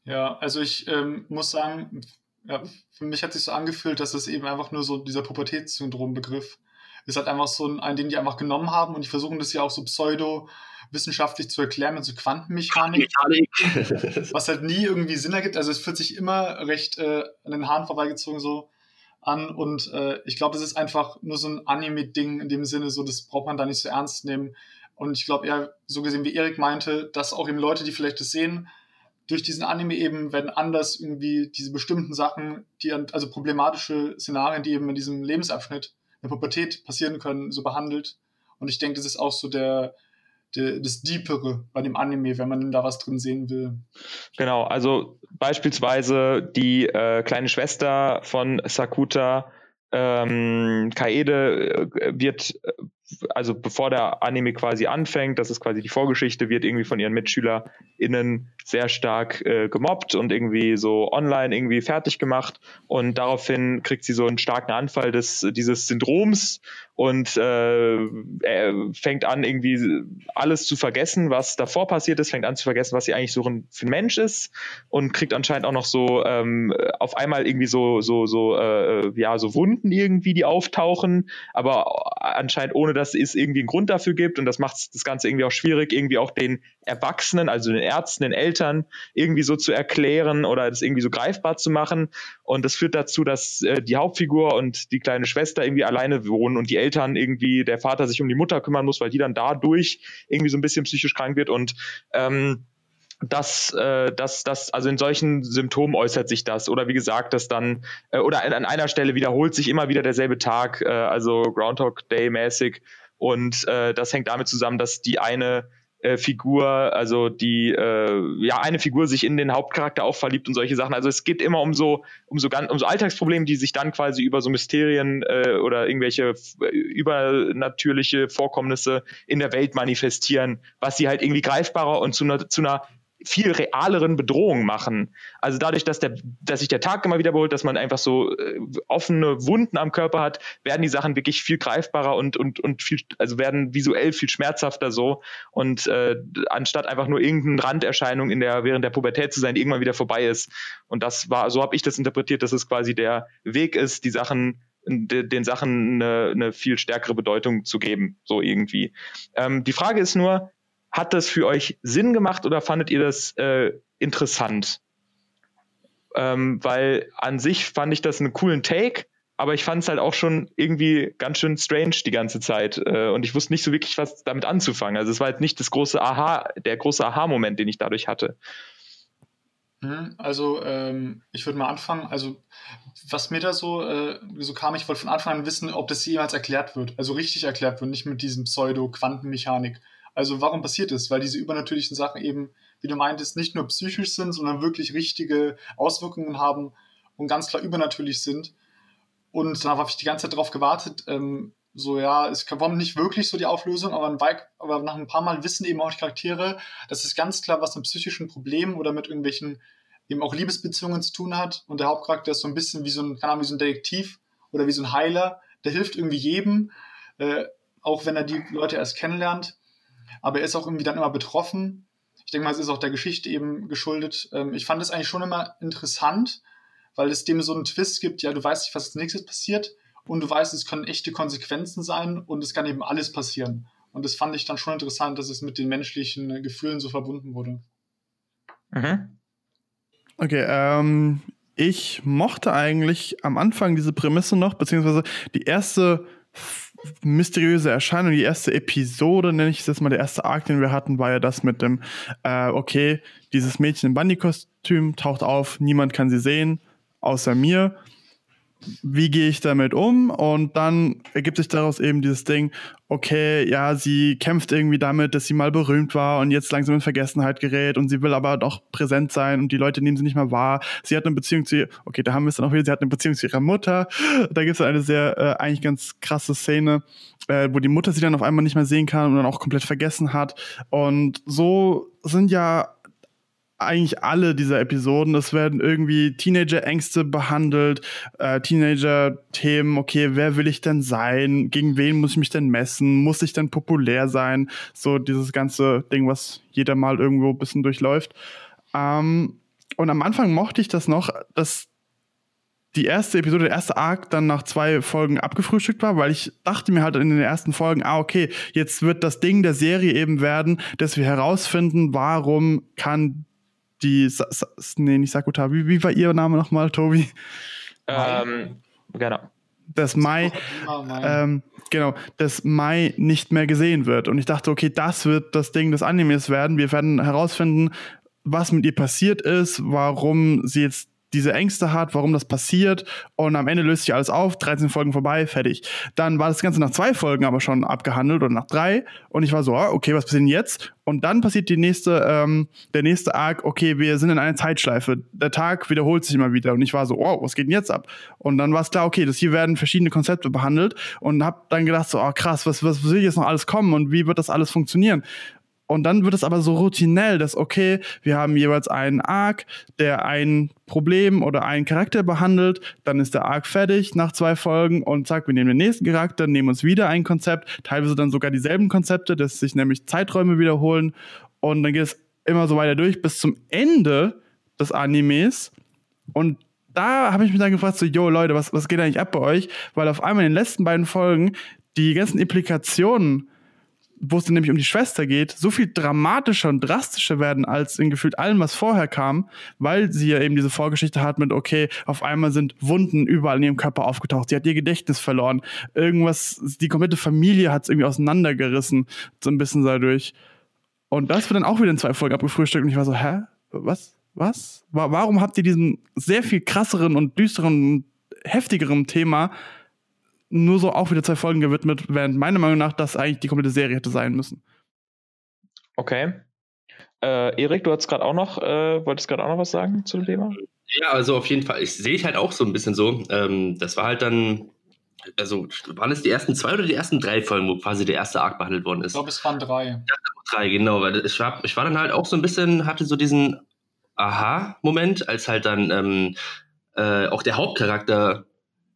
Ja, also ich ähm, muss sagen, ja, für mich hat sich so angefühlt, dass es eben einfach nur so dieser Pubertätssyndrom-Begriff ist halt einfach so ein, den die einfach genommen haben und die versuchen das ja auch so pseudo wissenschaftlich zu erklären mit so Quantenmechanik, was halt nie irgendwie Sinn ergibt. Also es fühlt sich immer recht äh, an den Haaren vorbeigezogen so an und äh, ich glaube, das ist einfach nur so ein Anime-Ding in dem Sinne, so das braucht man da nicht so ernst nehmen. Und ich glaube eher, so gesehen wie Erik meinte, dass auch eben Leute, die vielleicht das sehen, durch diesen Anime eben werden anders irgendwie diese bestimmten Sachen, die also problematische Szenarien, die eben in diesem Lebensabschnitt der Pubertät passieren können, so behandelt. Und ich denke, das ist auch so der, der, das Deepere bei dem Anime, wenn man da was drin sehen will. Genau, also beispielsweise die äh, kleine Schwester von Sakuta, ähm, Kaede, äh, wird äh, also bevor der Anime quasi anfängt, das ist quasi die Vorgeschichte, wird irgendwie von ihren MitschülerInnen sehr stark äh, gemobbt und irgendwie so online irgendwie fertig gemacht. Und daraufhin kriegt sie so einen starken Anfall des, dieses Syndroms und äh, fängt an irgendwie alles zu vergessen, was davor passiert ist, fängt an zu vergessen, was sie eigentlich so für ein Mensch ist und kriegt anscheinend auch noch so ähm, auf einmal irgendwie so so so äh, ja so Wunden irgendwie, die auftauchen, aber anscheinend ohne dass dass es irgendwie einen Grund dafür gibt und das macht das Ganze irgendwie auch schwierig, irgendwie auch den Erwachsenen, also den Ärzten, den Eltern irgendwie so zu erklären oder das irgendwie so greifbar zu machen. Und das führt dazu, dass äh, die Hauptfigur und die kleine Schwester irgendwie alleine wohnen und die Eltern irgendwie, der Vater sich um die Mutter kümmern muss, weil die dann dadurch irgendwie so ein bisschen psychisch krank wird und ähm, dass, äh, dass, dass, also in solchen Symptomen äußert sich das. Oder wie gesagt, dass dann, äh, oder an, an einer Stelle wiederholt sich immer wieder derselbe Tag, äh, also Groundhog Day mäßig. Und äh, das hängt damit zusammen, dass die eine äh, Figur, also die, äh, ja, eine Figur sich in den Hauptcharakter auch verliebt und solche Sachen. Also es geht immer um so, um so ganz, um so Alltagsprobleme, die sich dann quasi über so Mysterien äh, oder irgendwelche äh, übernatürliche Vorkommnisse in der Welt manifestieren, was sie halt irgendwie greifbarer und zu einer, zu einer viel realeren Bedrohungen machen. Also dadurch, dass, der, dass sich der Tag immer wiederholt, dass man einfach so äh, offene Wunden am Körper hat, werden die Sachen wirklich viel greifbarer und, und, und viel, also werden visuell viel schmerzhafter so. Und äh, anstatt einfach nur irgendeine Randerscheinung in der, während der Pubertät zu sein, die irgendwann wieder vorbei ist. Und das war, so habe ich das interpretiert, dass es quasi der Weg ist, die Sachen den Sachen eine, eine viel stärkere Bedeutung zu geben, so irgendwie. Ähm, die Frage ist nur, hat das für euch Sinn gemacht oder fandet ihr das äh, interessant? Ähm, weil an sich fand ich das einen coolen Take, aber ich fand es halt auch schon irgendwie ganz schön strange die ganze Zeit äh, und ich wusste nicht so wirklich, was damit anzufangen. Also es war jetzt nicht das große Aha, der große Aha-Moment, den ich dadurch hatte. Mhm, also ähm, ich würde mal anfangen. Also was mir da so, äh, so kam, ich wollte von Anfang an wissen, ob das jemals erklärt wird. Also richtig erklärt wird, nicht mit diesem Pseudo-Quantenmechanik. Also warum passiert das? Weil diese übernatürlichen Sachen eben, wie du meintest, nicht nur psychisch sind, sondern wirklich richtige Auswirkungen haben und ganz klar übernatürlich sind. Und da habe ich die ganze Zeit darauf gewartet, ähm, so ja, es kommt nicht wirklich so die Auflösung, aber, aber, nach ein paar Mal wissen eben auch die Charaktere, dass es ganz klar was mit psychischen Problemen oder mit irgendwelchen eben auch Liebesbeziehungen zu tun hat. Und der Hauptcharakter ist so ein bisschen wie so ein, keine Ahnung, wie so ein Detektiv oder wie so ein Heiler, der hilft irgendwie jedem, äh, auch wenn er die Leute erst kennenlernt aber er ist auch irgendwie dann immer betroffen. Ich denke mal, es ist auch der Geschichte eben geschuldet. Ähm, ich fand es eigentlich schon immer interessant, weil es dem so einen Twist gibt, ja, du weißt nicht, was als nächstes passiert und du weißt, es können echte Konsequenzen sein und es kann eben alles passieren. Und das fand ich dann schon interessant, dass es mit den menschlichen Gefühlen so verbunden wurde. Mhm. Okay, ähm, ich mochte eigentlich am Anfang diese Prämisse noch, beziehungsweise die erste mysteriöse Erscheinung. Die erste Episode, nenne ich es jetzt mal, der erste Arc, den wir hatten, war ja das mit dem, äh, okay, dieses Mädchen im Bunny-Kostüm taucht auf, niemand kann sie sehen, außer mir wie gehe ich damit um? Und dann ergibt sich daraus eben dieses Ding, okay, ja, sie kämpft irgendwie damit, dass sie mal berühmt war und jetzt langsam in Vergessenheit gerät und sie will aber doch präsent sein und die Leute nehmen sie nicht mehr wahr. Sie hat eine Beziehung zu ihr, okay, da haben wir es dann auch wieder, sie hat eine Beziehung zu ihrer Mutter. Da gibt es eine sehr, äh, eigentlich ganz krasse Szene, äh, wo die Mutter sie dann auf einmal nicht mehr sehen kann und dann auch komplett vergessen hat. Und so sind ja eigentlich alle dieser Episoden. Es werden irgendwie Teenager-Ängste behandelt, äh, Teenager-Themen, okay, wer will ich denn sein? Gegen wen muss ich mich denn messen? Muss ich denn populär sein? So dieses ganze Ding, was jeder mal irgendwo ein bisschen durchläuft. Ähm, und am Anfang mochte ich das noch, dass die erste Episode, der erste Arc dann nach zwei Folgen abgefrühstückt war, weil ich dachte mir halt in den ersten Folgen, ah, okay, jetzt wird das Ding der Serie eben werden, dass wir herausfinden, warum kann die, Sa Sa nee, nicht Sakuta, wie, wie war ihr Name nochmal, Tobi? Ähm, genau. Dass Mai, ähm, genau, dass Mai nicht mehr gesehen wird. Und ich dachte, okay, das wird das Ding des Animes werden. Wir werden herausfinden, was mit ihr passiert ist, warum sie jetzt diese Ängste hat, warum das passiert und am Ende löst sich alles auf, 13 Folgen vorbei, fertig. Dann war das Ganze nach zwei Folgen aber schon abgehandelt oder nach drei und ich war so, ah, okay, was passiert denn jetzt? Und dann passiert die nächste, ähm, der nächste Arc, okay, wir sind in einer Zeitschleife. Der Tag wiederholt sich immer wieder und ich war so, wow, was geht denn jetzt ab? Und dann war es klar, okay, das hier werden verschiedene Konzepte behandelt und hab dann gedacht so, oh krass, was, was will jetzt noch alles kommen und wie wird das alles funktionieren? Und dann wird es aber so routinell, dass, okay, wir haben jeweils einen Arc, der ein Problem oder einen Charakter behandelt, dann ist der Arc fertig nach zwei Folgen und zack, wir nehmen den nächsten Charakter, nehmen uns wieder ein Konzept, teilweise dann sogar dieselben Konzepte, dass sich nämlich Zeiträume wiederholen und dann geht es immer so weiter durch bis zum Ende des Animes und da habe ich mich dann gefragt, so, yo Leute, was, was geht eigentlich ab bei euch? Weil auf einmal in den letzten beiden Folgen die ganzen Implikationen, wo es nämlich um die Schwester geht, so viel dramatischer und drastischer werden als in gefühlt allem, was vorher kam, weil sie ja eben diese Vorgeschichte hat mit, okay, auf einmal sind Wunden überall in ihrem Körper aufgetaucht, sie hat ihr Gedächtnis verloren, irgendwas, die komplette Familie hat es irgendwie auseinandergerissen, so ein bisschen dadurch. Und das wird dann auch wieder in zwei Folgen abgefrühstückt und ich war so, hä? Was? Was? Warum habt ihr diesen sehr viel krasseren und düsteren, heftigeren Thema nur so auch wieder zwei Folgen gewidmet, während meiner Meinung nach das eigentlich die komplette Serie hätte sein müssen. Okay. Äh, Erik, du hast gerade auch noch, äh, wolltest gerade auch noch was sagen zu dem Thema? Ja, also auf jeden Fall. Ich sehe ich halt auch so ein bisschen so. Ähm, das war halt dann, also waren es die ersten zwei oder die ersten drei Folgen, wo quasi der erste Arc behandelt worden ist? Ich glaube, es waren drei. Ja, drei, genau, weil ich war, ich war dann halt auch so ein bisschen, hatte so diesen Aha-Moment, als halt dann ähm, äh, auch der Hauptcharakter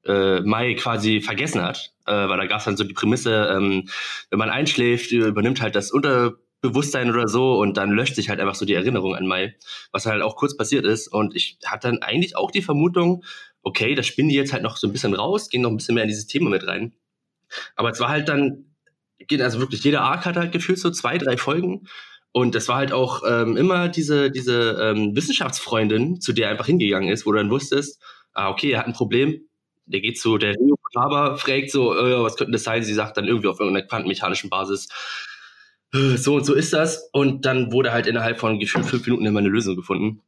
äh, Mai quasi vergessen hat. Äh, weil da gab es dann so die Prämisse, ähm, wenn man einschläft, übernimmt halt das Unterbewusstsein oder so und dann löscht sich halt einfach so die Erinnerung an Mai, was halt auch kurz passiert ist. Und ich hatte dann eigentlich auch die Vermutung, okay, das spinnen die jetzt halt noch so ein bisschen raus, gehen noch ein bisschen mehr in dieses Thema mit rein. Aber es war halt dann, also wirklich jeder Arc hat halt gefühlt so zwei, drei Folgen. Und das war halt auch ähm, immer diese, diese ähm, Wissenschaftsfreundin, zu der er einfach hingegangen ist, wo du dann wusstest, ah, okay, er hat ein Problem, der geht zu der Rio Kotaba, fragt so, äh, was könnte das sein? Sie sagt dann irgendwie auf irgendeiner quantenmechanischen Basis, äh, so und so ist das. Und dann wurde halt innerhalb von gefühlt fünf Minuten immer eine Lösung gefunden.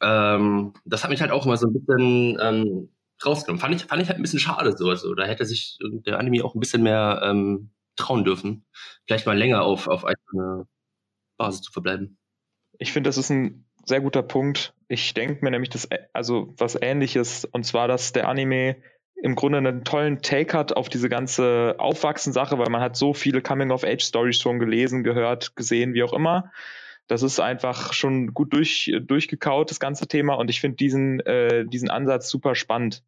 Ähm, das hat mich halt auch immer so ein bisschen ähm, rausgenommen. Fand ich, fand ich halt ein bisschen schade so. Also, da hätte sich der Anime auch ein bisschen mehr ähm, trauen dürfen. Vielleicht mal länger auf, auf eine Basis zu verbleiben. Ich finde, das ist ein sehr guter Punkt. Ich denke mir nämlich das, also was ähnliches, und zwar, dass der Anime im Grunde einen tollen Take hat auf diese ganze Aufwachsen-Sache, weil man hat so viele Coming-of-Age-Stories schon gelesen, gehört, gesehen, wie auch immer. Das ist einfach schon gut durch, durchgekaut, das ganze Thema. Und ich finde diesen, äh, diesen Ansatz super spannend.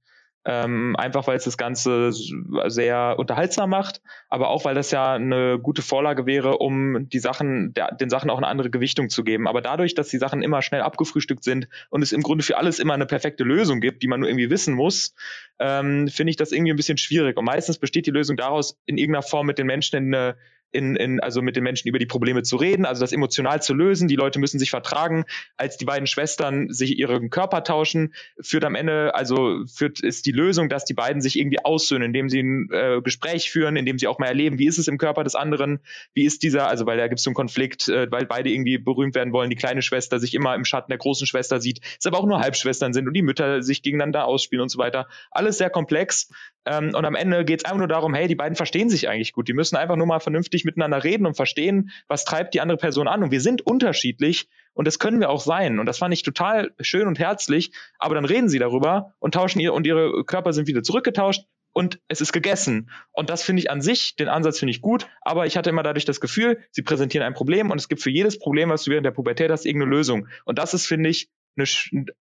Ähm, einfach weil es das Ganze sehr unterhaltsam macht, aber auch weil das ja eine gute Vorlage wäre, um die Sachen, der, den Sachen auch eine andere Gewichtung zu geben. Aber dadurch, dass die Sachen immer schnell abgefrühstückt sind und es im Grunde für alles immer eine perfekte Lösung gibt, die man nur irgendwie wissen muss, ähm, finde ich das irgendwie ein bisschen schwierig. Und meistens besteht die Lösung daraus, in irgendeiner Form mit den Menschen in eine in, in, also mit den Menschen über die Probleme zu reden, also das emotional zu lösen. Die Leute müssen sich vertragen. Als die beiden Schwestern sich ihren Körper tauschen, führt am Ende, also führt ist die Lösung, dass die beiden sich irgendwie aussöhnen, indem sie ein äh, Gespräch führen, indem sie auch mal erleben, wie ist es im Körper des anderen, wie ist dieser, also weil da gibt es so einen Konflikt, äh, weil beide irgendwie berühmt werden wollen, die kleine Schwester sich immer im Schatten der großen Schwester sieht, es aber auch nur Halbschwestern sind und die Mütter sich gegeneinander ausspielen und so weiter. Alles sehr komplex. Ähm, und am Ende geht es einfach nur darum, hey, die beiden verstehen sich eigentlich gut. Die müssen einfach nur mal vernünftig miteinander reden und verstehen, was treibt die andere Person an. Und wir sind unterschiedlich und das können wir auch sein. Und das fand ich total schön und herzlich. Aber dann reden sie darüber und tauschen ihr und ihre Körper sind wieder zurückgetauscht und es ist gegessen. Und das finde ich an sich, den Ansatz finde ich gut, aber ich hatte immer dadurch das Gefühl, sie präsentieren ein Problem und es gibt für jedes Problem, was du während der Pubertät hast, irgendeine Lösung. Und das ist, finde ich, eine,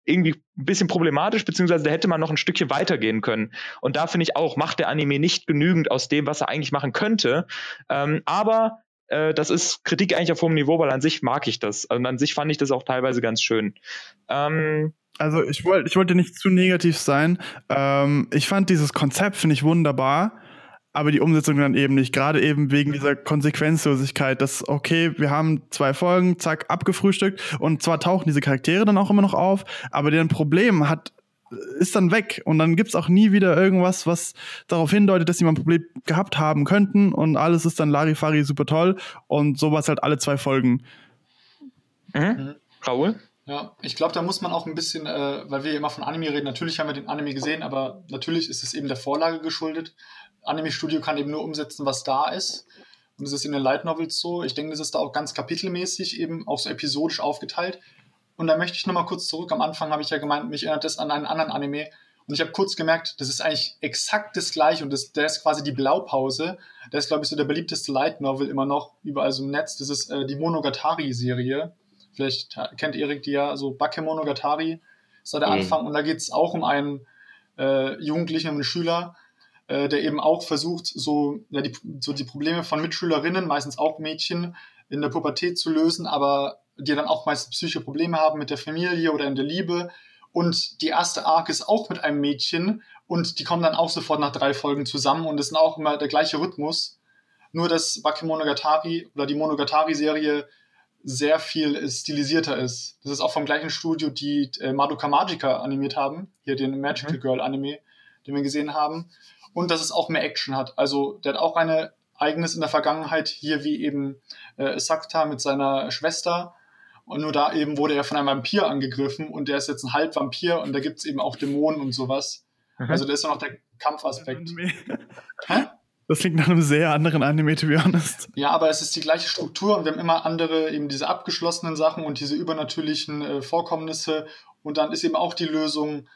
irgendwie ein bisschen problematisch, beziehungsweise da hätte man noch ein Stückchen weitergehen können. Und da finde ich auch, macht der Anime nicht genügend aus dem, was er eigentlich machen könnte. Ähm, aber äh, das ist Kritik eigentlich auf hohem Niveau, weil an sich mag ich das. Und an sich fand ich das auch teilweise ganz schön. Ähm, also ich wollte ich wollte nicht zu negativ sein. Ähm, ich fand dieses Konzept, finde ich wunderbar aber die Umsetzung dann eben nicht. Gerade eben wegen dieser Konsequenzlosigkeit, dass, okay, wir haben zwei Folgen, zack, abgefrühstückt und zwar tauchen diese Charaktere dann auch immer noch auf, aber deren Problem hat ist dann weg und dann gibt es auch nie wieder irgendwas, was darauf hindeutet, dass sie mal ein Problem gehabt haben könnten und alles ist dann Larifari super toll und sowas halt alle zwei Folgen. Mhm. mhm. Raoul? Ja, ich glaube, da muss man auch ein bisschen, äh, weil wir immer von Anime reden, natürlich haben wir den Anime gesehen, aber natürlich ist es eben der Vorlage geschuldet. Anime-Studio kann eben nur umsetzen, was da ist. Und das ist in den Light Novels so. Ich denke, das ist da auch ganz kapitelmäßig eben auch so episodisch aufgeteilt. Und da möchte ich nochmal kurz zurück. Am Anfang habe ich ja gemeint, mich erinnert das an einen anderen Anime. Und ich habe kurz gemerkt, das ist eigentlich exakt das gleiche und das, der ist quasi die Blaupause. Der ist, glaube ich, so der beliebteste Light Novel immer noch überall so im Netz. Das ist äh, die Monogatari-Serie. Vielleicht kennt Erik die ja, so Bakemonogatari ist da der mhm. Anfang. Und da geht es auch um einen äh, Jugendlichen, um einen Schüler, äh, der eben auch versucht, so, ja, die, so die Probleme von Mitschülerinnen, meistens auch Mädchen, in der Pubertät zu lösen, aber die dann auch meistens psychische Probleme haben mit der Familie oder in der Liebe. Und die erste Arc ist auch mit einem Mädchen und die kommen dann auch sofort nach drei Folgen zusammen und es ist auch immer der gleiche Rhythmus. Nur, dass Bakemonogatari oder die Monogatari-Serie sehr viel stilisierter ist. Das ist auch vom gleichen Studio, die äh, Madoka Magica animiert haben, hier den Magical mhm. Girl Anime, den wir gesehen haben. Und dass es auch mehr Action hat. Also der hat auch eine eigenes in der Vergangenheit, hier wie eben äh, Sakta mit seiner Schwester. Und nur da eben wurde er von einem Vampir angegriffen und der ist jetzt ein Halbvampir und da gibt es eben auch Dämonen und sowas. Mhm. Also da ist noch der Kampfaspekt. Das klingt nach einem sehr anderen Anime, to be honest. Ja, aber es ist die gleiche Struktur und wir haben immer andere, eben diese abgeschlossenen Sachen und diese übernatürlichen äh, Vorkommnisse. Und dann ist eben auch die Lösung,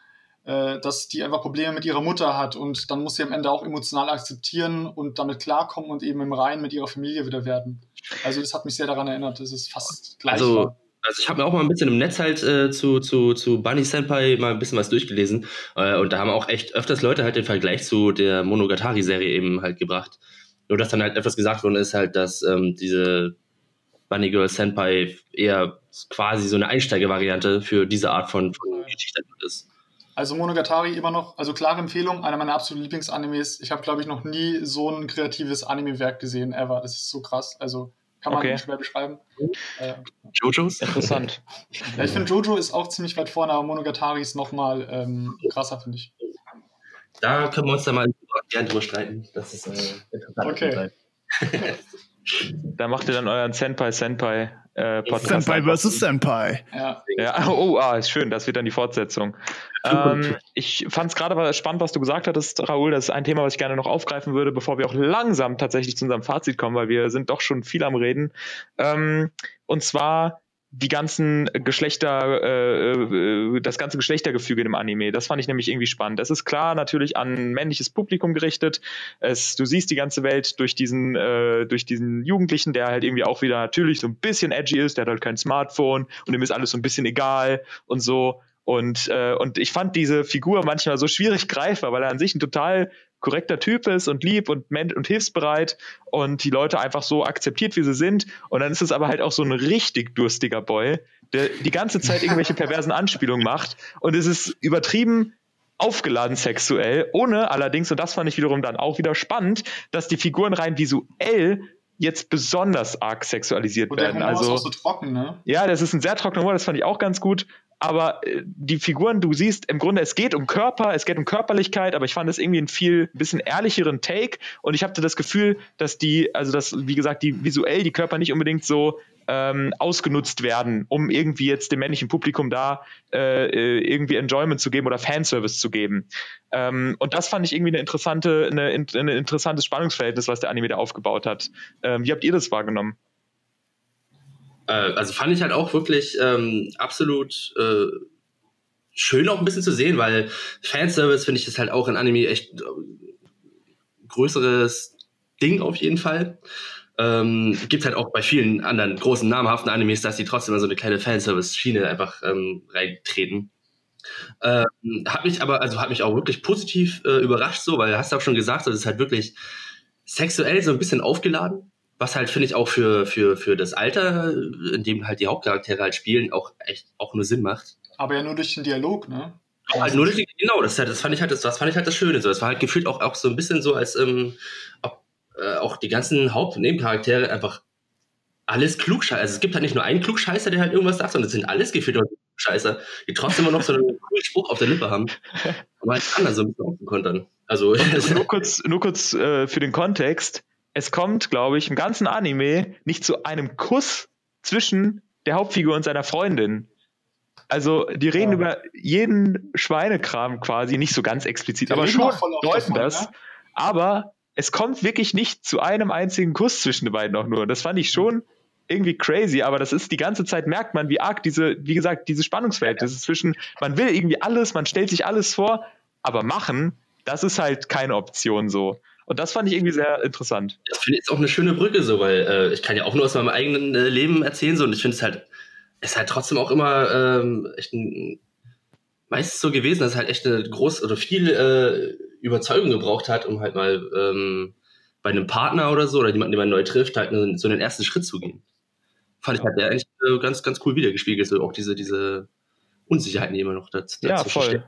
äh, dass die einfach Probleme mit ihrer Mutter hat und dann muss sie am Ende auch emotional akzeptieren und damit klarkommen und eben im Reinen mit ihrer Familie wieder werden. Also das hat mich sehr daran erinnert, das ist fast gleich. Also also ich habe mir auch mal ein bisschen im Netz halt äh, zu, zu, zu Bunny Senpai mal ein bisschen was durchgelesen. Äh, und da haben auch echt öfters Leute halt den Vergleich zu der Monogatari-Serie eben halt gebracht. Nur dass dann halt etwas gesagt worden ist, halt, dass ähm, diese Bunny Girl Senpai eher quasi so eine Einsteigervariante für diese Art von, von Geschichte ist. Also Monogatari immer noch, also klare Empfehlung, einer meiner absoluten Lieblingsanimes. Ich habe, glaube ich, noch nie so ein kreatives Anime-Werk gesehen, ever. Das ist so krass. Also kann man okay. schwer beschreiben. Äh, Jojos? Interessant. ja, ich finde Jojo ist auch ziemlich weit vorne, aber Monogatari ist nochmal ähm, krasser, finde ich. Da können wir uns dann mal gerne drüber streiten. Das ist äh, interessant. Okay. da macht ihr dann euren Senpai Senpai äh, Podcast. Senpai versus Senpai. Ja. ja. Oh, ah, ist schön, das wird dann die Fortsetzung. Ähm, ich fand es gerade spannend, was du gesagt hattest, Raoul. Das ist ein Thema, was ich gerne noch aufgreifen würde, bevor wir auch langsam tatsächlich zu unserem Fazit kommen, weil wir sind doch schon viel am Reden. Ähm, und zwar die ganzen Geschlechter, äh, äh, das ganze Geschlechtergefüge im Anime. Das fand ich nämlich irgendwie spannend. Es ist klar natürlich an männliches Publikum gerichtet. Es, du siehst die ganze Welt durch diesen, äh, durch diesen Jugendlichen, der halt irgendwie auch wieder natürlich so ein bisschen edgy ist. Der hat halt kein Smartphone und ihm ist alles so ein bisschen egal und so. Und, äh, und ich fand diese Figur manchmal so schwierig greifbar, weil er an sich ein total korrekter Typ ist und lieb und, und hilfsbereit und die Leute einfach so akzeptiert, wie sie sind. Und dann ist es aber halt auch so ein richtig durstiger Boy, der die ganze Zeit irgendwelche perversen Anspielungen macht. Und es ist übertrieben aufgeladen sexuell, ohne allerdings, und das fand ich wiederum dann auch wieder spannend, dass die Figuren rein visuell jetzt besonders arg sexualisiert und werden. also, ist auch so trocken, ne? Ja, das ist ein sehr trockener Humor, das fand ich auch ganz gut aber äh, die Figuren, du siehst im Grunde, es geht um Körper, es geht um Körperlichkeit, aber ich fand es irgendwie einen viel bisschen ehrlicheren Take und ich hatte das Gefühl, dass die, also dass, wie gesagt, die visuell die Körper nicht unbedingt so ähm, ausgenutzt werden, um irgendwie jetzt dem männlichen Publikum da äh, äh irgendwie Enjoyment zu geben oder Fanservice zu geben. Ähm, und das fand ich irgendwie eine interessante, eine, ein interessantes Spannungsverhältnis, was der Anime da aufgebaut hat. Ähm, wie habt ihr das wahrgenommen? Äh, also fand ich halt auch wirklich ähm, absolut äh, schön auch ein bisschen zu sehen, weil Fanservice finde ich ist halt auch in Anime echt äh, größeres Ding auf jeden Fall. Ähm, gibt halt auch bei vielen anderen großen namhaften Animes, dass die trotzdem mal so eine kleine Fanservice-Schiene einfach ähm, reintreten. Ähm, hat mich aber, also hat mich auch wirklich positiv äh, überrascht, so, weil hast du auch schon gesagt, das ist halt wirklich sexuell so ein bisschen aufgeladen was halt, finde ich, auch für, für, für das Alter, in dem halt die Hauptcharaktere halt spielen, auch echt auch nur Sinn macht. Aber ja nur durch den Dialog, ne? Also nur durch den, genau, das, das fand ich halt das, das fand ich halt das Schöne. So. Das war halt gefühlt auch, auch so ein bisschen so, als ähm, ob, äh, auch die ganzen Haupt- und Nebencharaktere einfach alles klugscheißer. Also es gibt halt nicht nur einen Klugscheißer, der halt irgendwas sagt, sondern es sind alles gefühlt Scheißer, die trotzdem immer noch so einen coolen Spruch auf der Lippe haben. Aber halt anders so ein bisschen aufgekontern. Also nur kurz, nur kurz äh, für den Kontext es kommt, glaube ich, im ganzen Anime nicht zu einem Kuss zwischen der Hauptfigur und seiner Freundin. Also, die reden ja. über jeden Schweinekram quasi, nicht so ganz explizit, die aber schon deuten das. Ja? Aber es kommt wirklich nicht zu einem einzigen Kuss zwischen den beiden auch nur. Das fand ich schon irgendwie crazy, aber das ist die ganze Zeit merkt man, wie arg diese, wie gesagt, diese Spannungsfeld ist zwischen, man will irgendwie alles, man stellt sich alles vor, aber machen, das ist halt keine Option so. Und das fand ich irgendwie sehr interessant. Das finde ich jetzt auch eine schöne Brücke, so, weil äh, ich kann ja auch nur aus meinem eigenen äh, Leben erzählen, so, und ich finde es halt, ist halt trotzdem auch immer ähm, echt ein, meistens so gewesen, dass es halt echt eine groß oder viel äh, Überzeugung gebraucht hat, um halt mal ähm, bei einem Partner oder so oder jemanden, den man neu trifft, halt einen, so einen ersten Schritt zu gehen. Fand ich halt der eigentlich äh, ganz, ganz cool wiedergespiegelt, so auch diese, diese Unsicherheiten, die immer noch dazu, ja, voll. Stehen.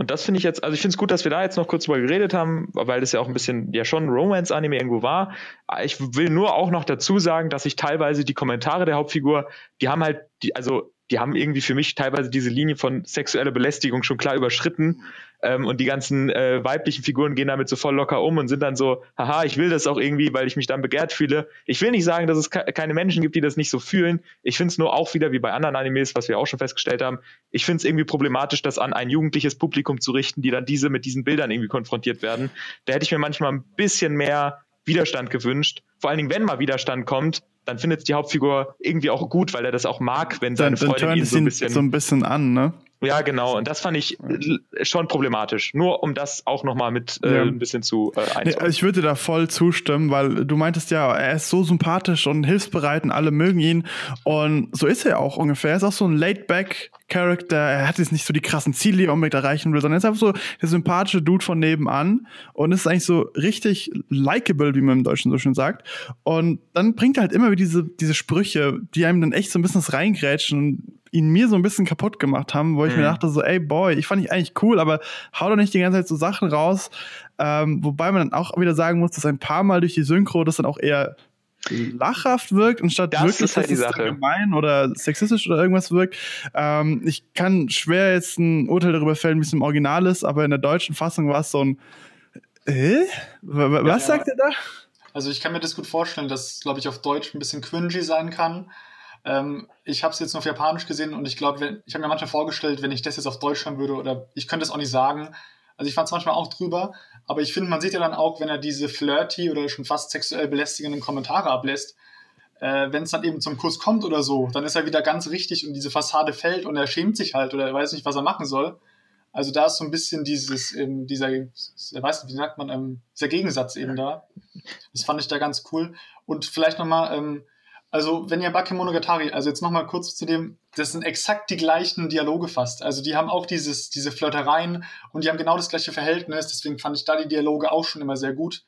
Und das finde ich jetzt, also ich finde es gut, dass wir da jetzt noch kurz drüber geredet haben, weil das ja auch ein bisschen ja schon Romance-Anime irgendwo war. Ich will nur auch noch dazu sagen, dass ich teilweise die Kommentare der Hauptfigur, die haben halt, die, also die haben irgendwie für mich teilweise diese Linie von sexueller Belästigung schon klar überschritten. Ähm, und die ganzen äh, weiblichen Figuren gehen damit so voll locker um und sind dann so, haha, ich will das auch irgendwie, weil ich mich dann begehrt fühle. Ich will nicht sagen, dass es keine Menschen gibt, die das nicht so fühlen. Ich finde es nur auch wieder wie bei anderen Animes, was wir auch schon festgestellt haben. Ich finde es irgendwie problematisch, das an ein jugendliches Publikum zu richten, die dann diese mit diesen Bildern irgendwie konfrontiert werden. Da hätte ich mir manchmal ein bisschen mehr Widerstand gewünscht. Vor allen Dingen, wenn mal Widerstand kommt, dann findet die Hauptfigur irgendwie auch gut, weil er das auch mag, wenn seine dann, Freundin ihn so ein bisschen so ein bisschen an, ne? Ja, genau. Und das fand ich schon problematisch. Nur um das auch nochmal mit äh, ja. ein bisschen zu äh, einzuordnen. Nee, ich würde da voll zustimmen, weil du meintest ja, er ist so sympathisch und hilfsbereit und alle mögen ihn. Und so ist er auch ungefähr. Er ist auch so ein Laid-Back-Character. Er hat jetzt nicht so die krassen Ziele, die er unbedingt erreichen will, sondern er ist einfach so der sympathische Dude von nebenan und ist eigentlich so richtig likable, wie man im Deutschen so schön sagt. Und dann bringt er halt immer wieder diese, diese Sprüche, die einem dann echt so ein bisschen reingrätschen und ihn mir so ein bisschen kaputt gemacht haben, wo ich mhm. mir dachte so, ey Boy, ich fand dich eigentlich cool, aber hau doch nicht die ganze Zeit so Sachen raus. Ähm, wobei man dann auch wieder sagen muss, dass ein paar Mal durch die Synchro das dann auch eher lachhaft wirkt, anstatt das wirklich, ist halt dass es gemein oder sexistisch oder irgendwas wirkt. Ähm, ich kann schwer jetzt ein Urteil darüber fällen, wie es im Original ist, aber in der deutschen Fassung war es so ein äh? Was ja, sagt er da? Also ich kann mir das gut vorstellen, dass, glaube ich, auf Deutsch ein bisschen cringy sein kann. Ähm, ich habe es jetzt nur auf Japanisch gesehen und ich glaube, ich habe mir manchmal vorgestellt, wenn ich das jetzt auf Deutsch hören würde oder ich könnte es auch nicht sagen. Also ich fand es manchmal auch drüber, aber ich finde, man sieht ja dann auch, wenn er diese flirty oder schon fast sexuell belästigenden Kommentare ablässt, äh, wenn es dann eben zum Kuss kommt oder so, dann ist er wieder ganz richtig und diese Fassade fällt und er schämt sich halt oder er weiß nicht, was er machen soll. Also da ist so ein bisschen dieses, ähm, dieser, weiß nicht, wie sagt man, ähm, dieser Gegensatz eben da. Das fand ich da ganz cool. Und vielleicht nochmal, ähm, also, wenn ihr Bakemonogatari, also jetzt nochmal kurz zu dem, das sind exakt die gleichen Dialoge fast. Also, die haben auch dieses, diese Flirtereien und die haben genau das gleiche Verhältnis. Deswegen fand ich da die Dialoge auch schon immer sehr gut.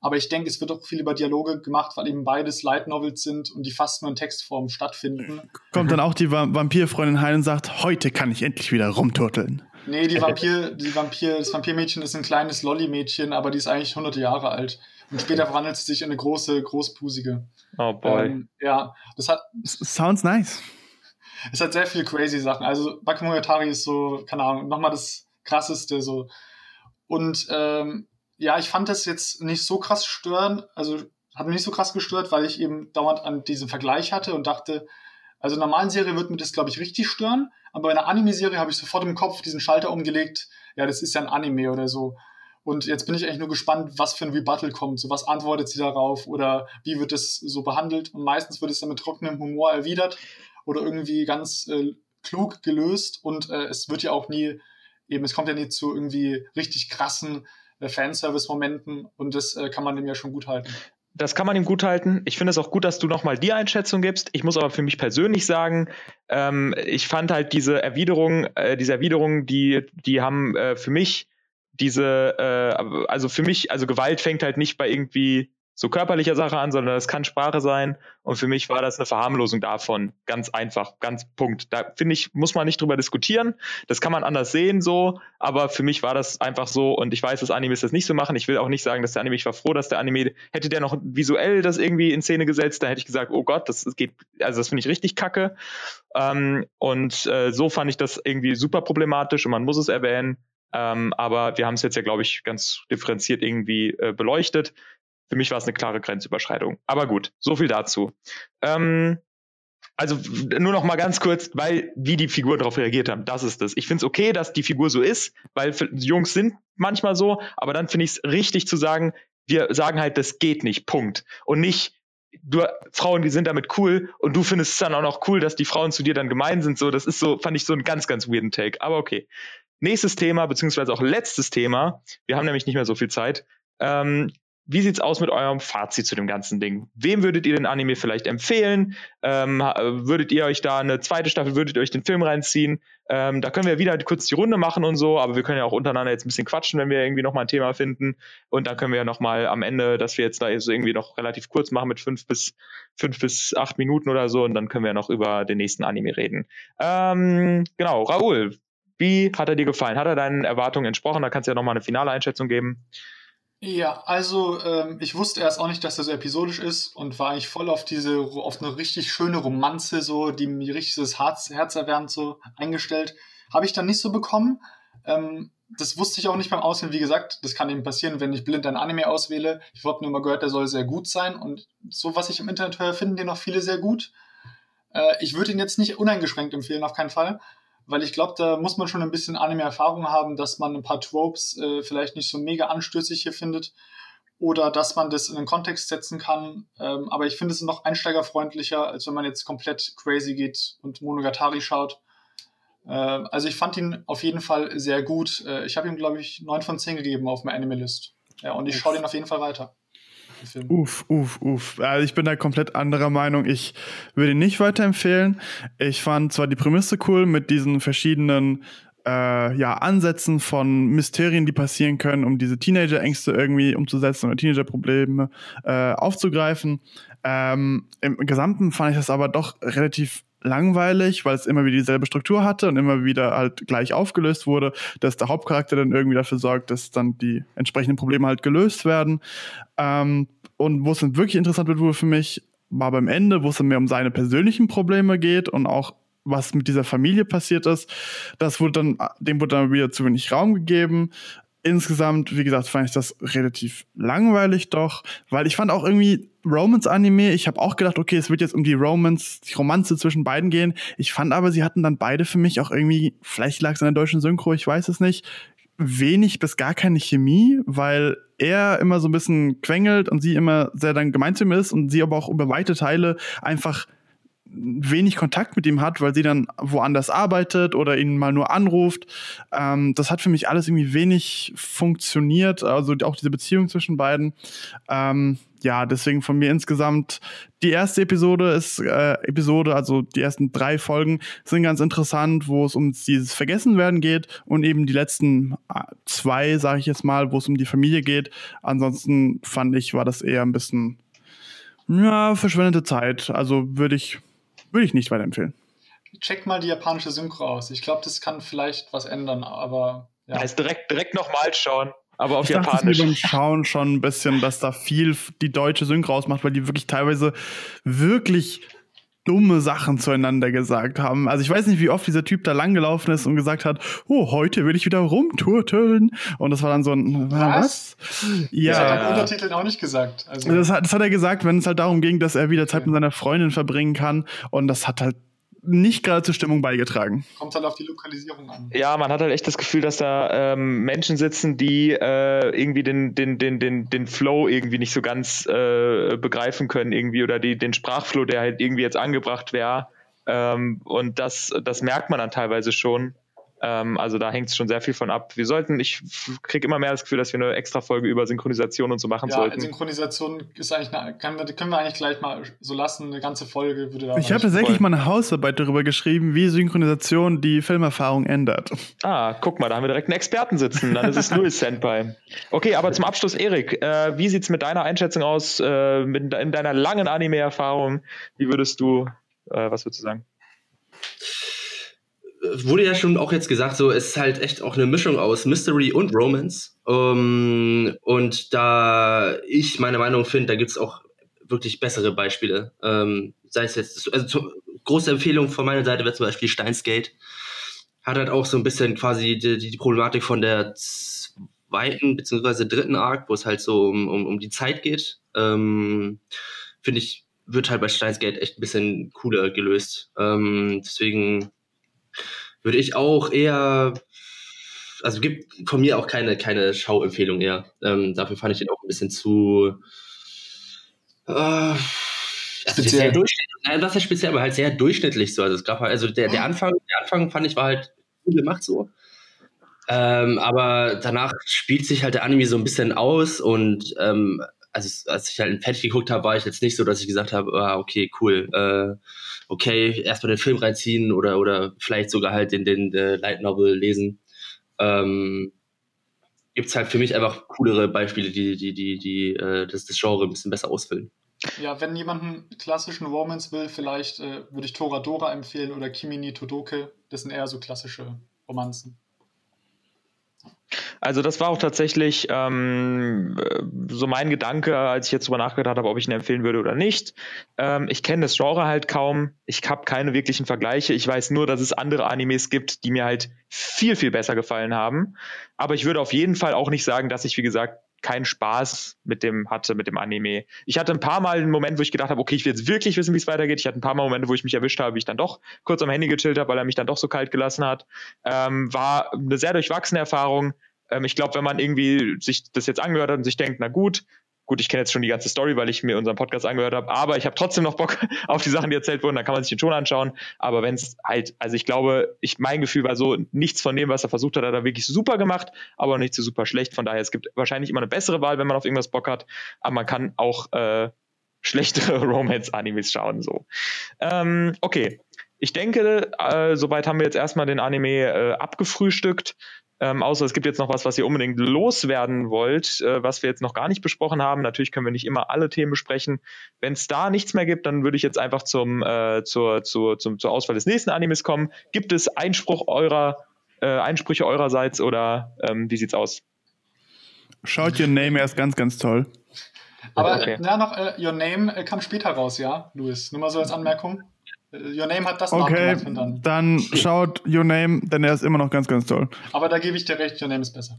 Aber ich denke, es wird auch viel über Dialoge gemacht, weil eben beides Light Novels sind und die fast nur in Textform stattfinden. Kommt dann auch die Vampirfreundin heim und sagt, heute kann ich endlich wieder rumturteln. Nee, die Vampir, die Vampir, das Vampirmädchen ist ein kleines Lolli-Mädchen, aber die ist eigentlich 100 Jahre alt. Und später verwandelt sie sich in eine große, großpusige. Oh boy. Ähm, ja, das hat. Sounds nice. Es hat sehr viele crazy Sachen. Also Bakemonogatari ist so, keine Ahnung, nochmal das krasseste so. Und ähm, ja, ich fand das jetzt nicht so krass stören, also hat mich nicht so krass gestört, weil ich eben dauernd an diesen Vergleich hatte und dachte, also in einer normalen Serie wird mir das, glaube ich, richtig stören, aber bei einer Anime-Serie habe ich sofort im Kopf diesen Schalter umgelegt, ja, das ist ja ein Anime oder so. Und jetzt bin ich eigentlich nur gespannt, was für ein Rebuttal kommt. So, was antwortet sie darauf oder wie wird es so behandelt? Und meistens wird es dann mit trockenem Humor erwidert oder irgendwie ganz äh, klug gelöst. Und äh, es wird ja auch nie, eben, es kommt ja nie zu irgendwie richtig krassen äh, Fanservice-Momenten und das äh, kann man dem ja schon gut halten. Das kann man ihm gut halten. Ich finde es auch gut, dass du nochmal die Einschätzung gibst. Ich muss aber für mich persönlich sagen, ähm, ich fand halt diese Erwiderung, äh, diese Erwiderungen, die, die haben äh, für mich diese, äh, also für mich, also Gewalt fängt halt nicht bei irgendwie so körperlicher Sache an, sondern es kann Sprache sein. Und für mich war das eine Verharmlosung davon. Ganz einfach, ganz Punkt. Da finde ich, muss man nicht drüber diskutieren. Das kann man anders sehen, so. Aber für mich war das einfach so. Und ich weiß, dass Animes das nicht so machen. Ich will auch nicht sagen, dass der Anime, ich war froh, dass der Anime, hätte der noch visuell das irgendwie in Szene gesetzt, da hätte ich gesagt, oh Gott, das, geht, also das finde ich richtig kacke. Ähm, und äh, so fand ich das irgendwie super problematisch und man muss es erwähnen. Ähm, aber wir haben es jetzt ja, glaube ich, ganz differenziert irgendwie äh, beleuchtet. Für mich war es eine klare Grenzüberschreitung. Aber gut, so viel dazu. Ähm, also nur noch mal ganz kurz, weil wie die Figuren darauf reagiert haben, das ist es. Ich finde es okay, dass die Figur so ist, weil Jungs sind manchmal so, aber dann finde ich es richtig zu sagen, wir sagen halt, das geht nicht, Punkt. Und nicht, du, Frauen, die sind damit cool und du findest es dann auch noch cool, dass die Frauen zu dir dann gemein sind. So, das ist so, fand ich so einen ganz, ganz weirden Take. Aber okay. Nächstes Thema, beziehungsweise auch letztes Thema. Wir haben nämlich nicht mehr so viel Zeit. Ähm, wie sieht's aus mit eurem Fazit zu dem ganzen Ding? Wem würdet ihr den Anime vielleicht empfehlen? Ähm, würdet ihr euch da eine zweite Staffel, würdet ihr euch den Film reinziehen? Ähm, da können wir wieder kurz die Runde machen und so, aber wir können ja auch untereinander jetzt ein bisschen quatschen, wenn wir irgendwie nochmal ein Thema finden. Und dann können wir ja nochmal am Ende, dass wir jetzt da so irgendwie noch relativ kurz machen mit fünf bis, fünf bis acht Minuten oder so und dann können wir noch über den nächsten Anime reden. Ähm, genau, Raoul, wie hat er dir gefallen? Hat er deinen Erwartungen entsprochen? Da kannst du ja nochmal eine finale Einschätzung geben. Ja, also ähm, ich wusste erst auch nicht, dass er so episodisch ist und war eigentlich voll auf diese, auf eine richtig schöne Romanze, so, die mir richtig das Herz, Herz erwärmt, so eingestellt. Habe ich dann nicht so bekommen. Ähm, das wusste ich auch nicht beim Auswählen. Wie gesagt, das kann eben passieren, wenn ich blind ein Anime auswähle. Ich habe nur mal gehört, der soll sehr gut sein und so, was ich im Internet höre, finden den auch viele sehr gut. Äh, ich würde ihn jetzt nicht uneingeschränkt empfehlen, auf keinen Fall weil ich glaube, da muss man schon ein bisschen Anime-Erfahrung haben, dass man ein paar Tropes äh, vielleicht nicht so mega anstößig hier findet oder dass man das in den Kontext setzen kann. Ähm, aber ich finde es noch einsteigerfreundlicher, als wenn man jetzt komplett crazy geht und Monogatari schaut. Äh, also ich fand ihn auf jeden Fall sehr gut. Äh, ich habe ihm, glaube ich, 9 von 10 gegeben auf meiner Anime-List. Ja, und ich schaue den auf jeden Fall weiter. Uff, uff, uff. Also ich bin da komplett anderer Meinung. Ich würde ihn nicht weiterempfehlen. Ich fand zwar die Prämisse cool mit diesen verschiedenen äh, ja, Ansätzen von Mysterien, die passieren können, um diese Teenager-Ängste irgendwie umzusetzen oder Teenager-Probleme äh, aufzugreifen. Ähm, Im Gesamten fand ich das aber doch relativ langweilig, weil es immer wieder dieselbe Struktur hatte und immer wieder halt gleich aufgelöst wurde, dass der Hauptcharakter dann irgendwie dafür sorgt, dass dann die entsprechenden Probleme halt gelöst werden. Ähm, und wo es dann wirklich interessant wird, für mich, war beim Ende, wo es dann mehr um seine persönlichen Probleme geht und auch was mit dieser Familie passiert ist. Das wurde dann, dem wurde dann wieder zu wenig Raum gegeben insgesamt, wie gesagt, fand ich das relativ langweilig doch, weil ich fand auch irgendwie Romance-Anime, ich habe auch gedacht, okay, es wird jetzt um die Romance, die Romanze zwischen beiden gehen. Ich fand aber, sie hatten dann beide für mich auch irgendwie, vielleicht lag es an der deutschen Synchro, ich weiß es nicht, wenig bis gar keine Chemie, weil er immer so ein bisschen quengelt und sie immer sehr dann gemeint zu ihm ist und sie aber auch über weite Teile einfach wenig Kontakt mit ihm hat, weil sie dann woanders arbeitet oder ihn mal nur anruft. Ähm, das hat für mich alles irgendwie wenig funktioniert, also auch diese Beziehung zwischen beiden. Ähm, ja, deswegen von mir insgesamt die erste Episode ist äh, Episode, also die ersten drei Folgen sind ganz interessant, wo es um dieses Vergessenwerden geht und eben die letzten äh, zwei, sage ich jetzt mal, wo es um die Familie geht. Ansonsten fand ich, war das eher ein bisschen ja, verschwendete Zeit. Also würde ich würde ich nicht weiterempfehlen. Check mal die japanische Synchro aus. Ich glaube, das kann vielleicht was ändern, aber ja. Heißt direkt, direkt nochmal schauen. Aber auf ich Japanisch. Ich beim Schauen schon ein bisschen, dass da viel die deutsche Synchro ausmacht, weil die wirklich teilweise wirklich dumme Sachen zueinander gesagt haben. Also ich weiß nicht, wie oft dieser Typ da langgelaufen ist und gesagt hat, oh, heute will ich wieder rumturteln. Und das war dann so ein, was? was? Ja. Das hat er Untertiteln auch nicht gesagt. Also. Das, hat, das hat er gesagt, wenn es halt darum ging, dass er wieder Zeit mit seiner Freundin verbringen kann. Und das hat halt nicht gerade zur Stimmung beigetragen. Kommt halt auf die Lokalisierung an. Ja, man hat halt echt das Gefühl, dass da ähm, Menschen sitzen, die äh, irgendwie den, den, den, den, den Flow irgendwie nicht so ganz äh, begreifen können, irgendwie, oder die, den Sprachflow, der halt irgendwie jetzt angebracht wäre. Ähm, und das, das merkt man dann teilweise schon. Ähm, also da hängt es schon sehr viel von ab. Wir sollten, ich kriege immer mehr das Gefühl, dass wir eine extra Folge über Synchronisation und so machen ja, sollten. Synchronisation ist eigentlich eine, kann, können wir eigentlich gleich mal so lassen. Eine ganze Folge würde da. Ich habe tatsächlich mal eine Hausarbeit darüber geschrieben, wie Synchronisation die Filmerfahrung ändert. Ah, guck mal, da haben wir direkt einen Experten sitzen. Dann ist es Louis Senpai. Okay, aber zum Abschluss, Erik, äh, wie sieht es mit deiner Einschätzung aus, äh, mit, in deiner langen Anime-Erfahrung? Wie würdest du, äh, was würdest du sagen? Wurde ja schon auch jetzt gesagt, so es ist halt echt auch eine Mischung aus Mystery und Romance. Um, ähm, und da ich meine Meinung finde, da gibt es auch wirklich bessere Beispiele. Ähm, sei es jetzt, also zu, große Empfehlung von meiner Seite wäre zum Beispiel Steinsgate. Hat halt auch so ein bisschen quasi die, die Problematik von der zweiten bzw. dritten Arc, wo es halt so um, um, um die Zeit geht. Ähm, finde ich, wird halt bei Steinsgate echt ein bisschen cooler gelöst. Deswegen würde ich auch eher, also gibt von mir auch keine, keine Schauempfehlung eher. Ähm, dafür fand ich den auch ein bisschen zu. Äh, also sehr durchschnittlich, nein, was ja speziell, aber halt sehr durchschnittlich so. Also es gab halt, also der, der Anfang, der Anfang fand ich war halt cool gemacht so. Ähm, aber danach spielt sich halt der Anime so ein bisschen aus und ähm, also, als ich halt in Patch geguckt habe, war ich jetzt nicht so, dass ich gesagt habe, ah, okay, cool, äh, okay, erstmal den Film reinziehen oder, oder vielleicht sogar halt den, den, den Light Novel lesen. Ähm, Gibt es halt für mich einfach coolere Beispiele, die, die, die, die äh, das, das Genre ein bisschen besser ausfüllen. Ja, wenn jemand einen klassischen Romance will, vielleicht äh, würde ich Toradora empfehlen oder Kimini Todoke. Das sind eher so klassische Romanzen. Also das war auch tatsächlich ähm, so mein Gedanke, als ich jetzt drüber nachgedacht habe, ob ich ihn empfehlen würde oder nicht. Ähm, ich kenne das Genre halt kaum. Ich habe keine wirklichen Vergleiche. Ich weiß nur, dass es andere Animes gibt, die mir halt viel, viel besser gefallen haben. Aber ich würde auf jeden Fall auch nicht sagen, dass ich, wie gesagt, keinen Spaß mit dem hatte, mit dem Anime. Ich hatte ein paar Mal einen Moment, wo ich gedacht habe, okay, ich will jetzt wirklich wissen, wie es weitergeht. Ich hatte ein paar Mal Momente, wo ich mich erwischt habe, wie ich dann doch kurz am Handy gechillt habe, weil er mich dann doch so kalt gelassen hat. Ähm, war eine sehr durchwachsene Erfahrung. Ähm, ich glaube, wenn man irgendwie sich das jetzt angehört hat und sich denkt, na gut, gut, ich kenne jetzt schon die ganze Story, weil ich mir unseren Podcast angehört habe, aber ich habe trotzdem noch Bock auf die Sachen, die erzählt wurden, dann kann man sich den schon anschauen. Aber wenn es halt, also ich glaube, ich, mein Gefühl war so, nichts von dem, was er versucht hat, hat er wirklich super gemacht, aber nicht so super schlecht. Von daher, es gibt wahrscheinlich immer eine bessere Wahl, wenn man auf irgendwas Bock hat, aber man kann auch äh, schlechtere Romance-Animes schauen. So. Ähm, okay. Ich denke, äh, soweit haben wir jetzt erstmal den Anime äh, abgefrühstückt. Ähm, außer es gibt jetzt noch was, was ihr unbedingt loswerden wollt, äh, was wir jetzt noch gar nicht besprochen haben. Natürlich können wir nicht immer alle Themen besprechen. Wenn es da nichts mehr gibt, dann würde ich jetzt einfach zum, äh, zur, zur, zum, zur Auswahl des nächsten Animes kommen. Gibt es Einspruch eurer, äh, Einsprüche eurerseits oder ähm, wie sieht's aus? Schaut Your Name, er ist ganz, ganz toll. Aber okay. ja, noch uh, Your Name äh, kam später raus, ja, Louis. Nur mal so als Anmerkung. Your Name hat das okay, dann. dann schaut Your Name, denn er ist immer noch ganz, ganz toll. Aber da gebe ich dir recht, Your Name ist besser.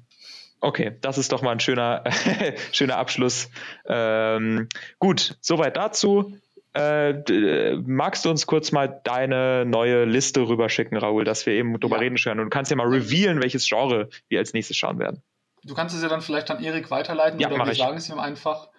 Okay, das ist doch mal ein schöner, schöner Abschluss. Ähm, gut, soweit dazu. Äh, magst du uns kurz mal deine neue Liste rüberschicken, Raoul, dass wir eben drüber ja. reden können? Und du kannst ja mal revealen, welches Genre wir als nächstes schauen werden. Du kannst es ja dann vielleicht an Erik weiterleiten ja, oder wir ich. sagen es ihm einfach.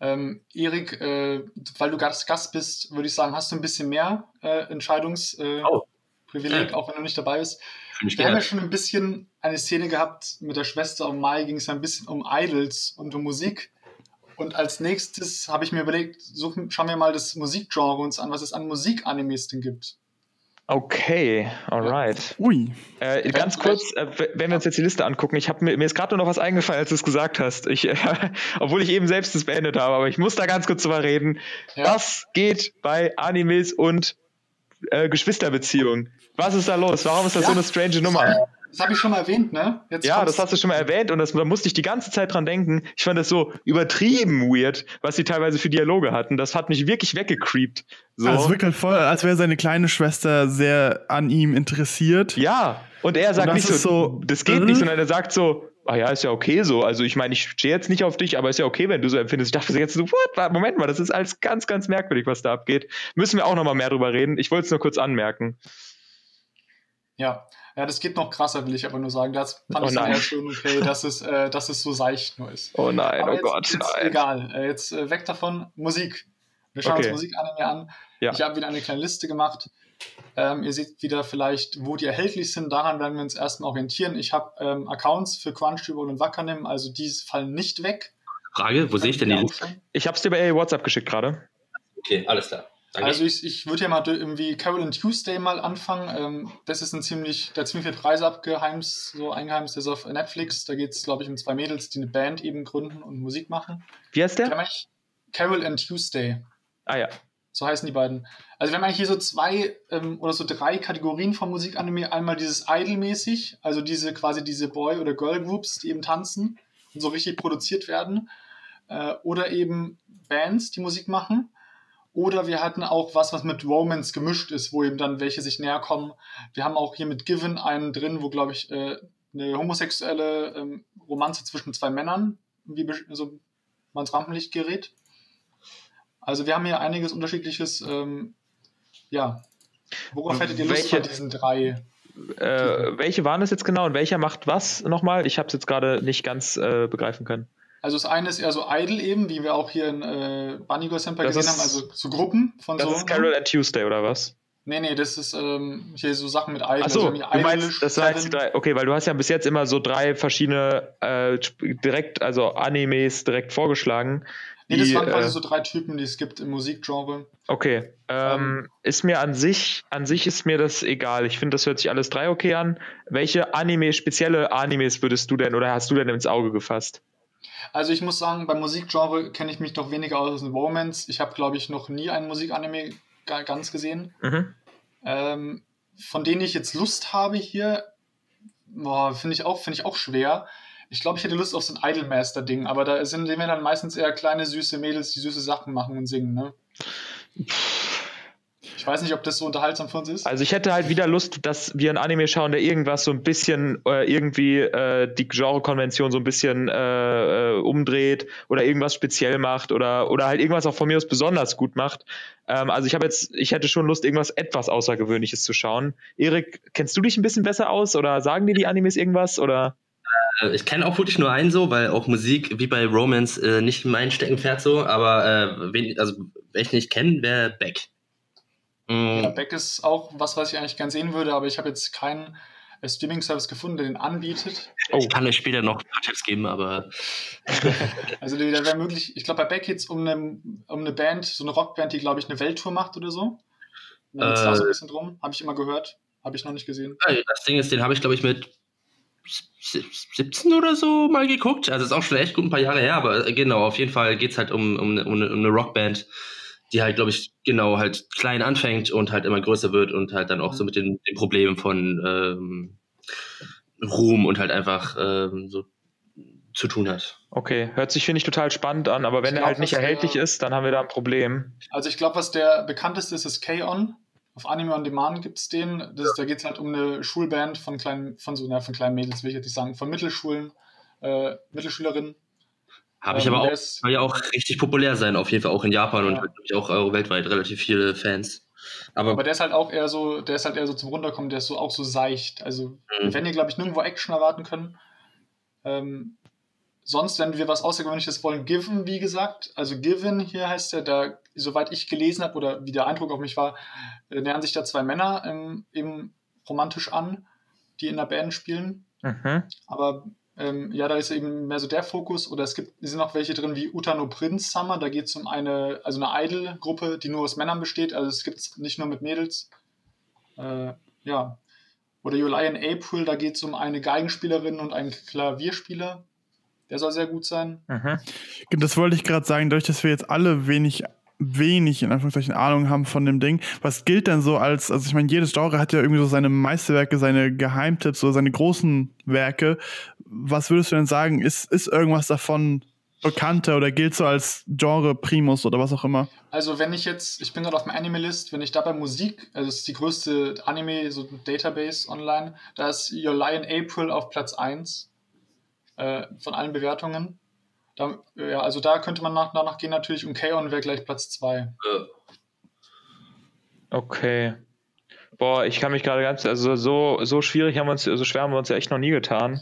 Ähm, Erik, äh, weil du Gast, bist, würde ich sagen, hast du ein bisschen mehr äh, Entscheidungsprivileg, äh, oh. auch wenn du nicht dabei bist. Wir haben ja schon ein bisschen eine Szene gehabt mit der Schwester um Mai, ging es ein bisschen um Idols und um Musik. Und als nächstes habe ich mir überlegt, suchen, schauen wir mal das Musikgenre uns an, was es an Musikanimes denn gibt. Okay, alright. Ui. Äh, ganz kurz, äh, wenn wir uns jetzt die Liste angucken, ich hab, mir, mir ist gerade nur noch was eingefallen, als du es gesagt hast. Ich, äh, obwohl ich eben selbst das beendet habe, aber ich muss da ganz kurz drüber reden. Ja. Was geht bei Animes und äh, Geschwisterbeziehungen? Was ist da los? Warum ist das ja. so eine strange Nummer? Das habe ich schon mal erwähnt, ne? Jetzt ja, das hast du schon mal erwähnt und das, da musste ich die ganze Zeit dran denken. Ich fand das so übertrieben weird, was sie teilweise für Dialoge hatten. Das hat mich wirklich weggecreept. So. Also wirklich voll, als wäre seine kleine Schwester sehr an ihm interessiert. Ja, und er sagt und nicht so, so, das geht nicht, sondern er sagt so, ah ja, ist ja okay so. Also ich meine, ich stehe jetzt nicht auf dich, aber ist ja okay, wenn du so empfindest. Ich dachte jetzt so, what? Moment mal, das ist alles ganz, ganz merkwürdig, was da abgeht. Müssen wir auch noch mal mehr drüber reden. Ich wollte es nur kurz anmerken. Ja, ja, das geht noch krasser, will ich aber nur sagen. Das fand oh ich sehr schön, okay, dass es, äh, dass es so seicht nur ist. Oh nein, aber oh jetzt, Gott, jetzt nein. Egal, äh, jetzt äh, weg davon. Musik. Wir schauen okay. uns Musikanime an. Ja. Ich habe wieder eine kleine Liste gemacht. Ähm, ihr seht wieder vielleicht, wo die erhältlich sind. Daran werden wir uns erstmal orientieren. Ich habe ähm, Accounts für Crunchyroll und Wakanim, also die fallen nicht weg. Frage, wo sehe ich denn die Liste? Ich habe es dir bei WhatsApp geschickt gerade. Okay, alles klar. Danke. Also ich, ich würde ja mal irgendwie Carol and Tuesday mal anfangen. Ähm, das ist ein ziemlich, der ziemlich viele Preise abgeheimst, so eingeheimst ist auf Netflix. Da geht es, glaube ich, um zwei Mädels, die eine Band eben gründen und Musik machen. Wie heißt der? Carol and Tuesday. Ah ja. So heißen die beiden. Also wir haben eigentlich hier so zwei ähm, oder so drei Kategorien von Musikanime. Einmal dieses Idol-mäßig, also diese quasi diese Boy- oder Girl-Groups, die eben tanzen und so richtig produziert werden. Äh, oder eben Bands, die Musik machen. Oder wir hatten auch was, was mit Romance gemischt ist, wo eben dann welche sich näher kommen. Wir haben auch hier mit Given einen drin, wo, glaube ich, äh, eine homosexuelle ähm, Romanze zwischen zwei Männern, wie so man ins Rampenlicht gerät. Also wir haben hier einiges unterschiedliches. Ähm, ja, worauf hättet ihr Lust welche, bei diesen drei? Äh, welche waren es jetzt genau und welcher macht was nochmal? Ich habe es jetzt gerade nicht ganz äh, begreifen können. Also das eine ist eher so idle eben, wie wir auch hier in äh, Bunny Go Semper gesehen haben, also so Gruppen von das so. Das ist Carol and Tuesday oder was? Nee, nee, das ist ähm, hier so Sachen mit Idol. Achso, also du meinst, das die drei, okay, weil du hast ja bis jetzt immer so drei verschiedene äh, direkt, also Animes direkt vorgeschlagen. Nee, das waren quasi äh, so drei Typen, die es gibt im Musikgenre. Okay. Ähm, um, ist mir an sich, an sich ist mir das egal. Ich finde, das hört sich alles drei okay an. Welche Anime, spezielle Animes würdest du denn oder hast du denn ins Auge gefasst? Also ich muss sagen, beim Musikgenre kenne ich mich doch weniger aus als in Romance. Ich habe, glaube ich, noch nie einen Musikanime ganz gesehen. Mhm. Ähm, von denen ich jetzt Lust habe hier, finde ich, auch, find ich auch schwer. Ich glaube, ich hätte Lust auf so ein Idolmaster-Ding, aber da sind wir dann meistens eher kleine, süße Mädels, die süße Sachen machen und singen, ne? Ich weiß nicht, ob das so unterhaltsam für uns ist. Also ich hätte halt wieder Lust, dass wir ein Anime schauen, der irgendwas so ein bisschen äh, irgendwie äh, die Genre-Konvention so ein bisschen äh, äh, umdreht oder irgendwas speziell macht oder, oder halt irgendwas auch von mir aus besonders gut macht. Ähm, also ich habe jetzt, ich hätte schon Lust, irgendwas etwas Außergewöhnliches zu schauen. Erik, kennst du dich ein bisschen besser aus oder sagen dir die Animes irgendwas oder? Äh, ich kenne auch wirklich nur einen so, weil auch Musik wie bei Romance äh, nicht mein Steckenpferd so, aber äh, wen, also, wer ich nicht kenne, wäre Beck. Mhm. Ja, Beck ist auch was, was ich eigentlich gern sehen würde, aber ich habe jetzt keinen äh, Streaming-Service gefunden, der den anbietet. Oh. Ich kann euch später noch ein paar Tipps geben, aber. also, da wäre möglich, ich glaube, bei Beck geht es um eine, um eine Band, so eine Rockband, die, glaube ich, eine Welttour macht oder so. Da geht es äh, da so ein bisschen drum. Habe ich immer gehört. Habe ich noch nicht gesehen. Das Ding ist, den habe ich, glaube ich, mit 17 oder so mal geguckt. Also ist auch schon echt gut ein paar Jahre her, aber äh, genau, auf jeden Fall geht es halt um, um, eine, um eine Rockband, die halt, glaube ich, genau halt klein anfängt und halt immer größer wird und halt dann auch so mit den, den Problemen von ähm, Ruhm und halt einfach ähm, so zu tun hat. Okay, hört sich, finde ich, total spannend an, aber wenn er halt nicht erhältlich der, ist, dann haben wir da ein Problem. Also ich glaube, was der bekannteste ist, ist K-On! Auf Anime on Demand gibt es den. Das, da geht es halt um eine Schulband von kleinen, von so, na, von kleinen Mädels, will ich jetzt nicht sagen, von Mittelschulen, äh, Mittelschülerinnen. Habe ich ähm, aber auch, soll ja auch richtig populär sein, auf jeden Fall auch in Japan ja. und ich auch weltweit relativ viele Fans. Aber, aber, der ist halt auch eher so, der ist halt eher so zum Runterkommen, der ist so auch so seicht. Also, mhm. wenn ihr, glaube ich, nirgendwo Action erwarten können. Ähm, sonst, wenn wir was Außergewöhnliches wollen, Given, wie gesagt. Also Given hier heißt der, da, soweit ich gelesen habe oder wie der Eindruck auf mich war, äh, nähern sich da zwei Männer ähm, eben romantisch an, die in der Band spielen. Mhm. Aber ähm, ja, da ist eben mehr so der Fokus. Oder es gibt, sind auch welche drin wie Utano Prince Summer, da geht es um eine, also eine Idol-Gruppe, die nur aus Männern besteht. Also es gibt es nicht nur mit Mädels. Äh, ja. Oder July in April, da geht es um eine Geigenspielerin und einen Klavierspieler. Der soll sehr gut sein. Mhm. Das wollte ich gerade sagen, dadurch, dass wir jetzt alle wenig wenig in Anführungszeichen Ahnung haben von dem Ding. Was gilt denn so als, also ich meine, jedes Genre hat ja irgendwie so seine Meisterwerke, seine Geheimtipps, so seine großen Werke. Was würdest du denn sagen? Ist, ist irgendwas davon bekannter oder gilt so als Genre Primus oder was auch immer? Also wenn ich jetzt, ich bin gerade auf dem Animalist, wenn ich da bei Musik, also das ist die größte Anime, so Database online, da ist Your Lion April auf Platz 1 äh, von allen Bewertungen. Da, ja, also da könnte man nach, danach gehen natürlich und K.O.N. wäre gleich Platz 2. Okay. Boah, ich kann mich gerade ganz, also so, so schwierig haben wir uns, so schwer haben wir uns ja echt noch nie getan.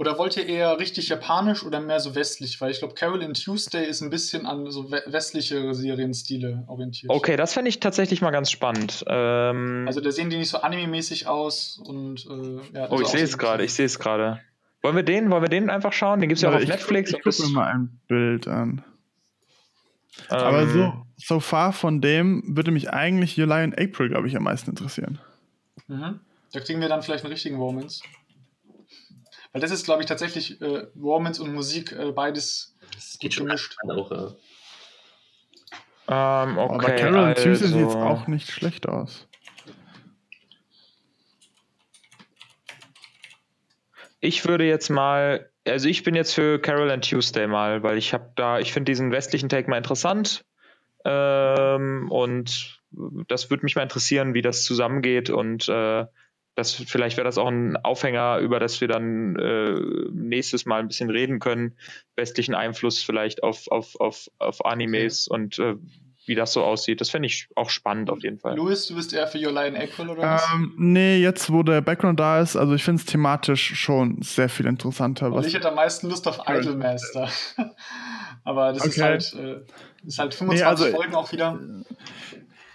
Oder wollt ihr eher richtig japanisch oder mehr so westlich? Weil ich glaube, Carol in Tuesday ist ein bisschen an so westliche Serienstile orientiert. Okay, das fände ich tatsächlich mal ganz spannend. Ähm also da sehen die nicht so anime-mäßig aus und äh, ja, Oh, ich sehe es gerade, ich sehe es gerade. Wollen wir den, wollen wir den einfach schauen? Den gibt es ja auch auf ich Netflix. Guck, ich gucke mir mal ein Bild an. Ähm, Aber so, so far von dem würde mich eigentlich July und April, glaube ich, am meisten interessieren. Mhm. Da kriegen wir dann vielleicht einen richtigen Romance. Weil das ist, glaube ich, tatsächlich äh, Romance und Musik äh, beides das geht schon gemischt. Auch, ja. ähm, okay, Aber Carol also. Tuesday sieht jetzt auch nicht schlecht aus. Ich würde jetzt mal, also ich bin jetzt für Carol and Tuesday mal, weil ich habe da, ich finde diesen westlichen Take mal interessant ähm, und das würde mich mal interessieren, wie das zusammengeht und äh, das, vielleicht wäre das auch ein Aufhänger, über das wir dann äh, nächstes Mal ein bisschen reden können. Westlichen Einfluss vielleicht auf, auf, auf, auf Animes okay. und äh, wie das so aussieht. Das fände ich auch spannend auf jeden Fall. Louis, du bist eher für Your Line April oder was? Ähm, nee, jetzt wo der Background da ist, also ich finde es thematisch schon sehr viel interessanter. Was ich hätte am meisten Lust auf Idolmaster. Aber das okay. ist halt, äh, ist halt 25 nee, also, Folgen auch wieder.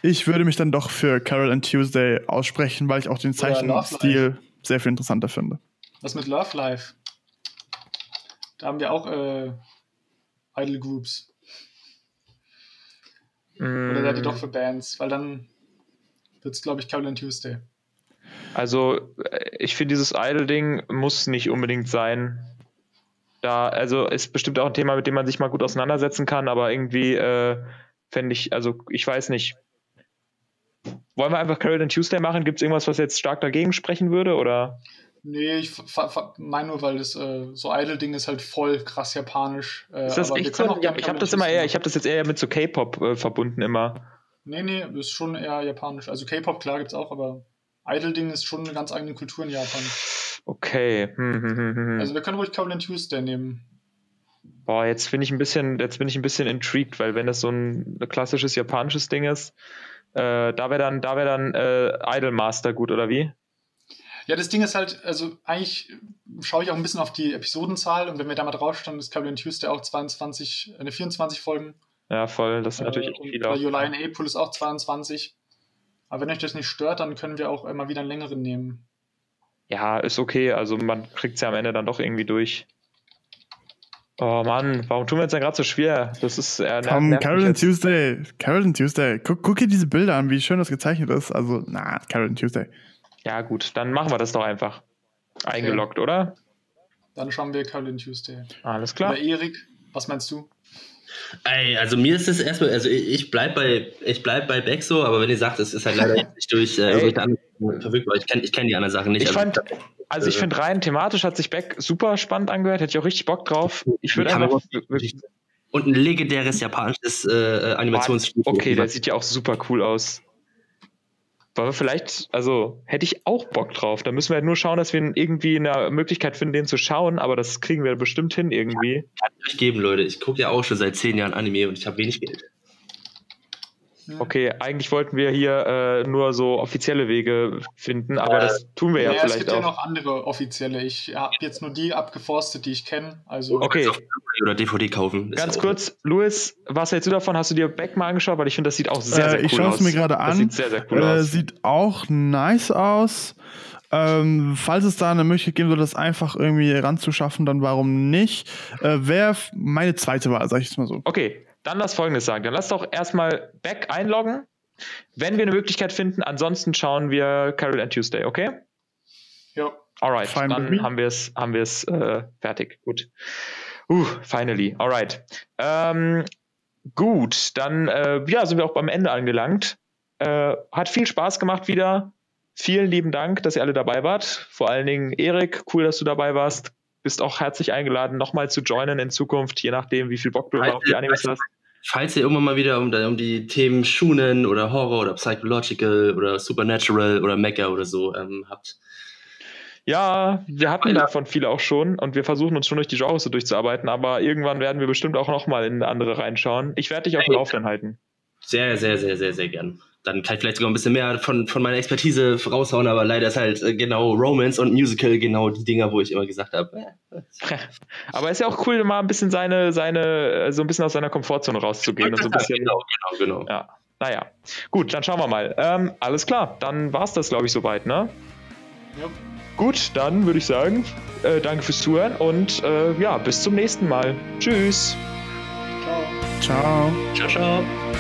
Ich würde mich dann doch für Carol and Tuesday aussprechen, weil ich auch den Zeichenstil sehr viel interessanter finde. Was mit Love Life? Da haben wir auch äh, Idol Groups. Oder seid ihr doch für Bands? Weil dann wird es, glaube ich, Carol and Tuesday. Also, ich finde, dieses Idle-Ding muss nicht unbedingt sein. Da, also ist bestimmt auch ein Thema, mit dem man sich mal gut auseinandersetzen kann, aber irgendwie äh, fände ich, also ich weiß nicht. Wollen wir einfach Carol and Tuesday machen? Gibt es irgendwas, was jetzt stark dagegen sprechen würde? Oder? Nee, ich meine nur, weil das äh, so Idle-Ding ist halt voll krass japanisch. Äh, Ist das echt so? Ja, ich habe das immer eher, ich habe das jetzt eher mit so K-Pop äh, verbunden immer. Nee, nee, ist schon eher japanisch. Also K-Pop, klar, gibt's auch, aber Idle-Ding ist schon eine ganz eigene Kultur in Japan. Okay. Hm, hm, hm, hm. Also wir können ruhig and Tuesday nehmen. Boah, jetzt bin ich ein bisschen, jetzt bin ich ein bisschen intrigued, weil wenn das so ein klassisches japanisches Ding ist, äh, da wäre dann, da wäre dann äh, Idolmaster gut, oder wie? Ja, das Ding ist halt, also eigentlich schaue ich auch ein bisschen auf die Episodenzahl und wenn wir da mal drauf standen, ist Carol and Tuesday auch 22, eine 24 Folgen. Ja, voll, das sind natürlich Äh, und viele. bei auch. July in April ist auch 22. Aber wenn euch das nicht stört, dann können wir auch immer wieder einen längeren nehmen. Ja, ist okay, also man kriegt es ja am Ende dann doch irgendwie durch. Oh Mann, warum tun wir uns denn gerade so schwer? Das ist äh, ner- Komm, nervt Carol mich and jetzt. Tuesday. Carol and Tuesday. Guck, guck dir diese Bilder an, wie schön das gezeichnet ist. Also, na, Carol and Tuesday. Ja, gut, dann machen wir das doch einfach. Eingeloggt, oder? Dann schauen wir Carol and Tuesday. Alles klar. Aber Erik, was meinst du? Ey, also mir ist es erstmal, also ich, bleib bei, ich bleib bei Bexo, aber wenn ihr sagt, es ist halt leider nicht durch äh, irgendwelche anderen verfügbar. Ich kenne ich kenn die anderen Sachen nicht. Ich also, fand, also ich finde rein thematisch hat sich Beck super spannend angehört, hätte ich auch richtig Bock drauf. Ich würde einfach. und ein legendäres japanisches äh, Animationsstudio. Okay, der sieht ja auch super cool aus. Wir vielleicht, also hätte ich auch Bock drauf. Da müssen wir halt nur schauen, dass wir irgendwie eine Möglichkeit finden, den zu schauen, aber das kriegen wir bestimmt hin irgendwie. Kann ich euch geben, Leute. Ich gucke ja auch schon seit zehn Jahren Anime und ich habe wenig Geld. Okay, eigentlich wollten wir hier äh, nur so offizielle Wege finden, aber Äh, das tun wir ja, Ja, es vielleicht gibt ja auch. noch andere offizielle. Ich habe jetzt nur die abgeforstet, die ich kenne. Also Okay, Oder DVD kaufen. Ganz auch- kurz, Louis, was hältst du davon? Hast du dir Beck mal angeschaut? Weil ich finde, das sieht auch sehr, Äh, sehr cool ich schaue aus. es mir gerade Das an. sieht sehr, sehr cool äh, aus. Sieht auch nice aus. Ähm, falls es da eine Möglichkeit geben soll, das einfach irgendwie ranzuschaffen, dann warum nicht? Äh, Wäre meine zweite Wahl, sag ich es mal so. Okay, dann lass folgendes sagen. Dann lass doch erstmal Beck einloggen, wenn wir eine Möglichkeit finden. Ansonsten schauen wir Carol and Tuesday, okay? ja. Alright, Fine dann haben wir es haben wir's, äh, fertig. Gut. Uh, finally. Alright. Ähm, gut, dann äh, ja, sind wir auch beim Ende angelangt. Äh, hat viel Spaß gemacht wieder. Vielen lieben Dank, dass ihr alle dabei wart. Vor allen Dingen Erik, cool, dass du dabei warst. Bist auch herzlich eingeladen, nochmal zu joinen in Zukunft, je nachdem, wie viel Bock du auf die Animes hast. Falls ihr irgendwann mal wieder um, um die Themen Shunen oder Horror oder Psychological oder Supernatural oder Mecha oder so ähm, habt, Ja, wir hatten davon viele auch schon und wir versuchen uns schon durch die Genres so durchzuarbeiten, aber irgendwann werden wir bestimmt auch nochmal in andere reinschauen. Ich werde dich auf dem. Laufenden halten. sehr, sehr, sehr, sehr, sehr gern. Dann kann ich vielleicht sogar ein bisschen mehr von, von meiner Expertise raushauen, aber leider ist halt äh, genau Romance und Musical genau die Dinger, wo ich immer gesagt habe, äh, Aber ist ja auch cool, mal ein bisschen seine, seine, äh, so ein bisschen aus seiner Komfortzone rauszugehen und so ein bisschen. genau, genau, genau. Ja, naja. Gut, dann schauen wir mal. Ähm, alles klar, dann war's das, glaube ich, soweit, ne? ja. Gut, dann würde ich sagen, äh, danke fürs Zuhören und äh, ja, bis zum nächsten Mal. Tschüss. Ciao. Ciao. Ciao, ciao.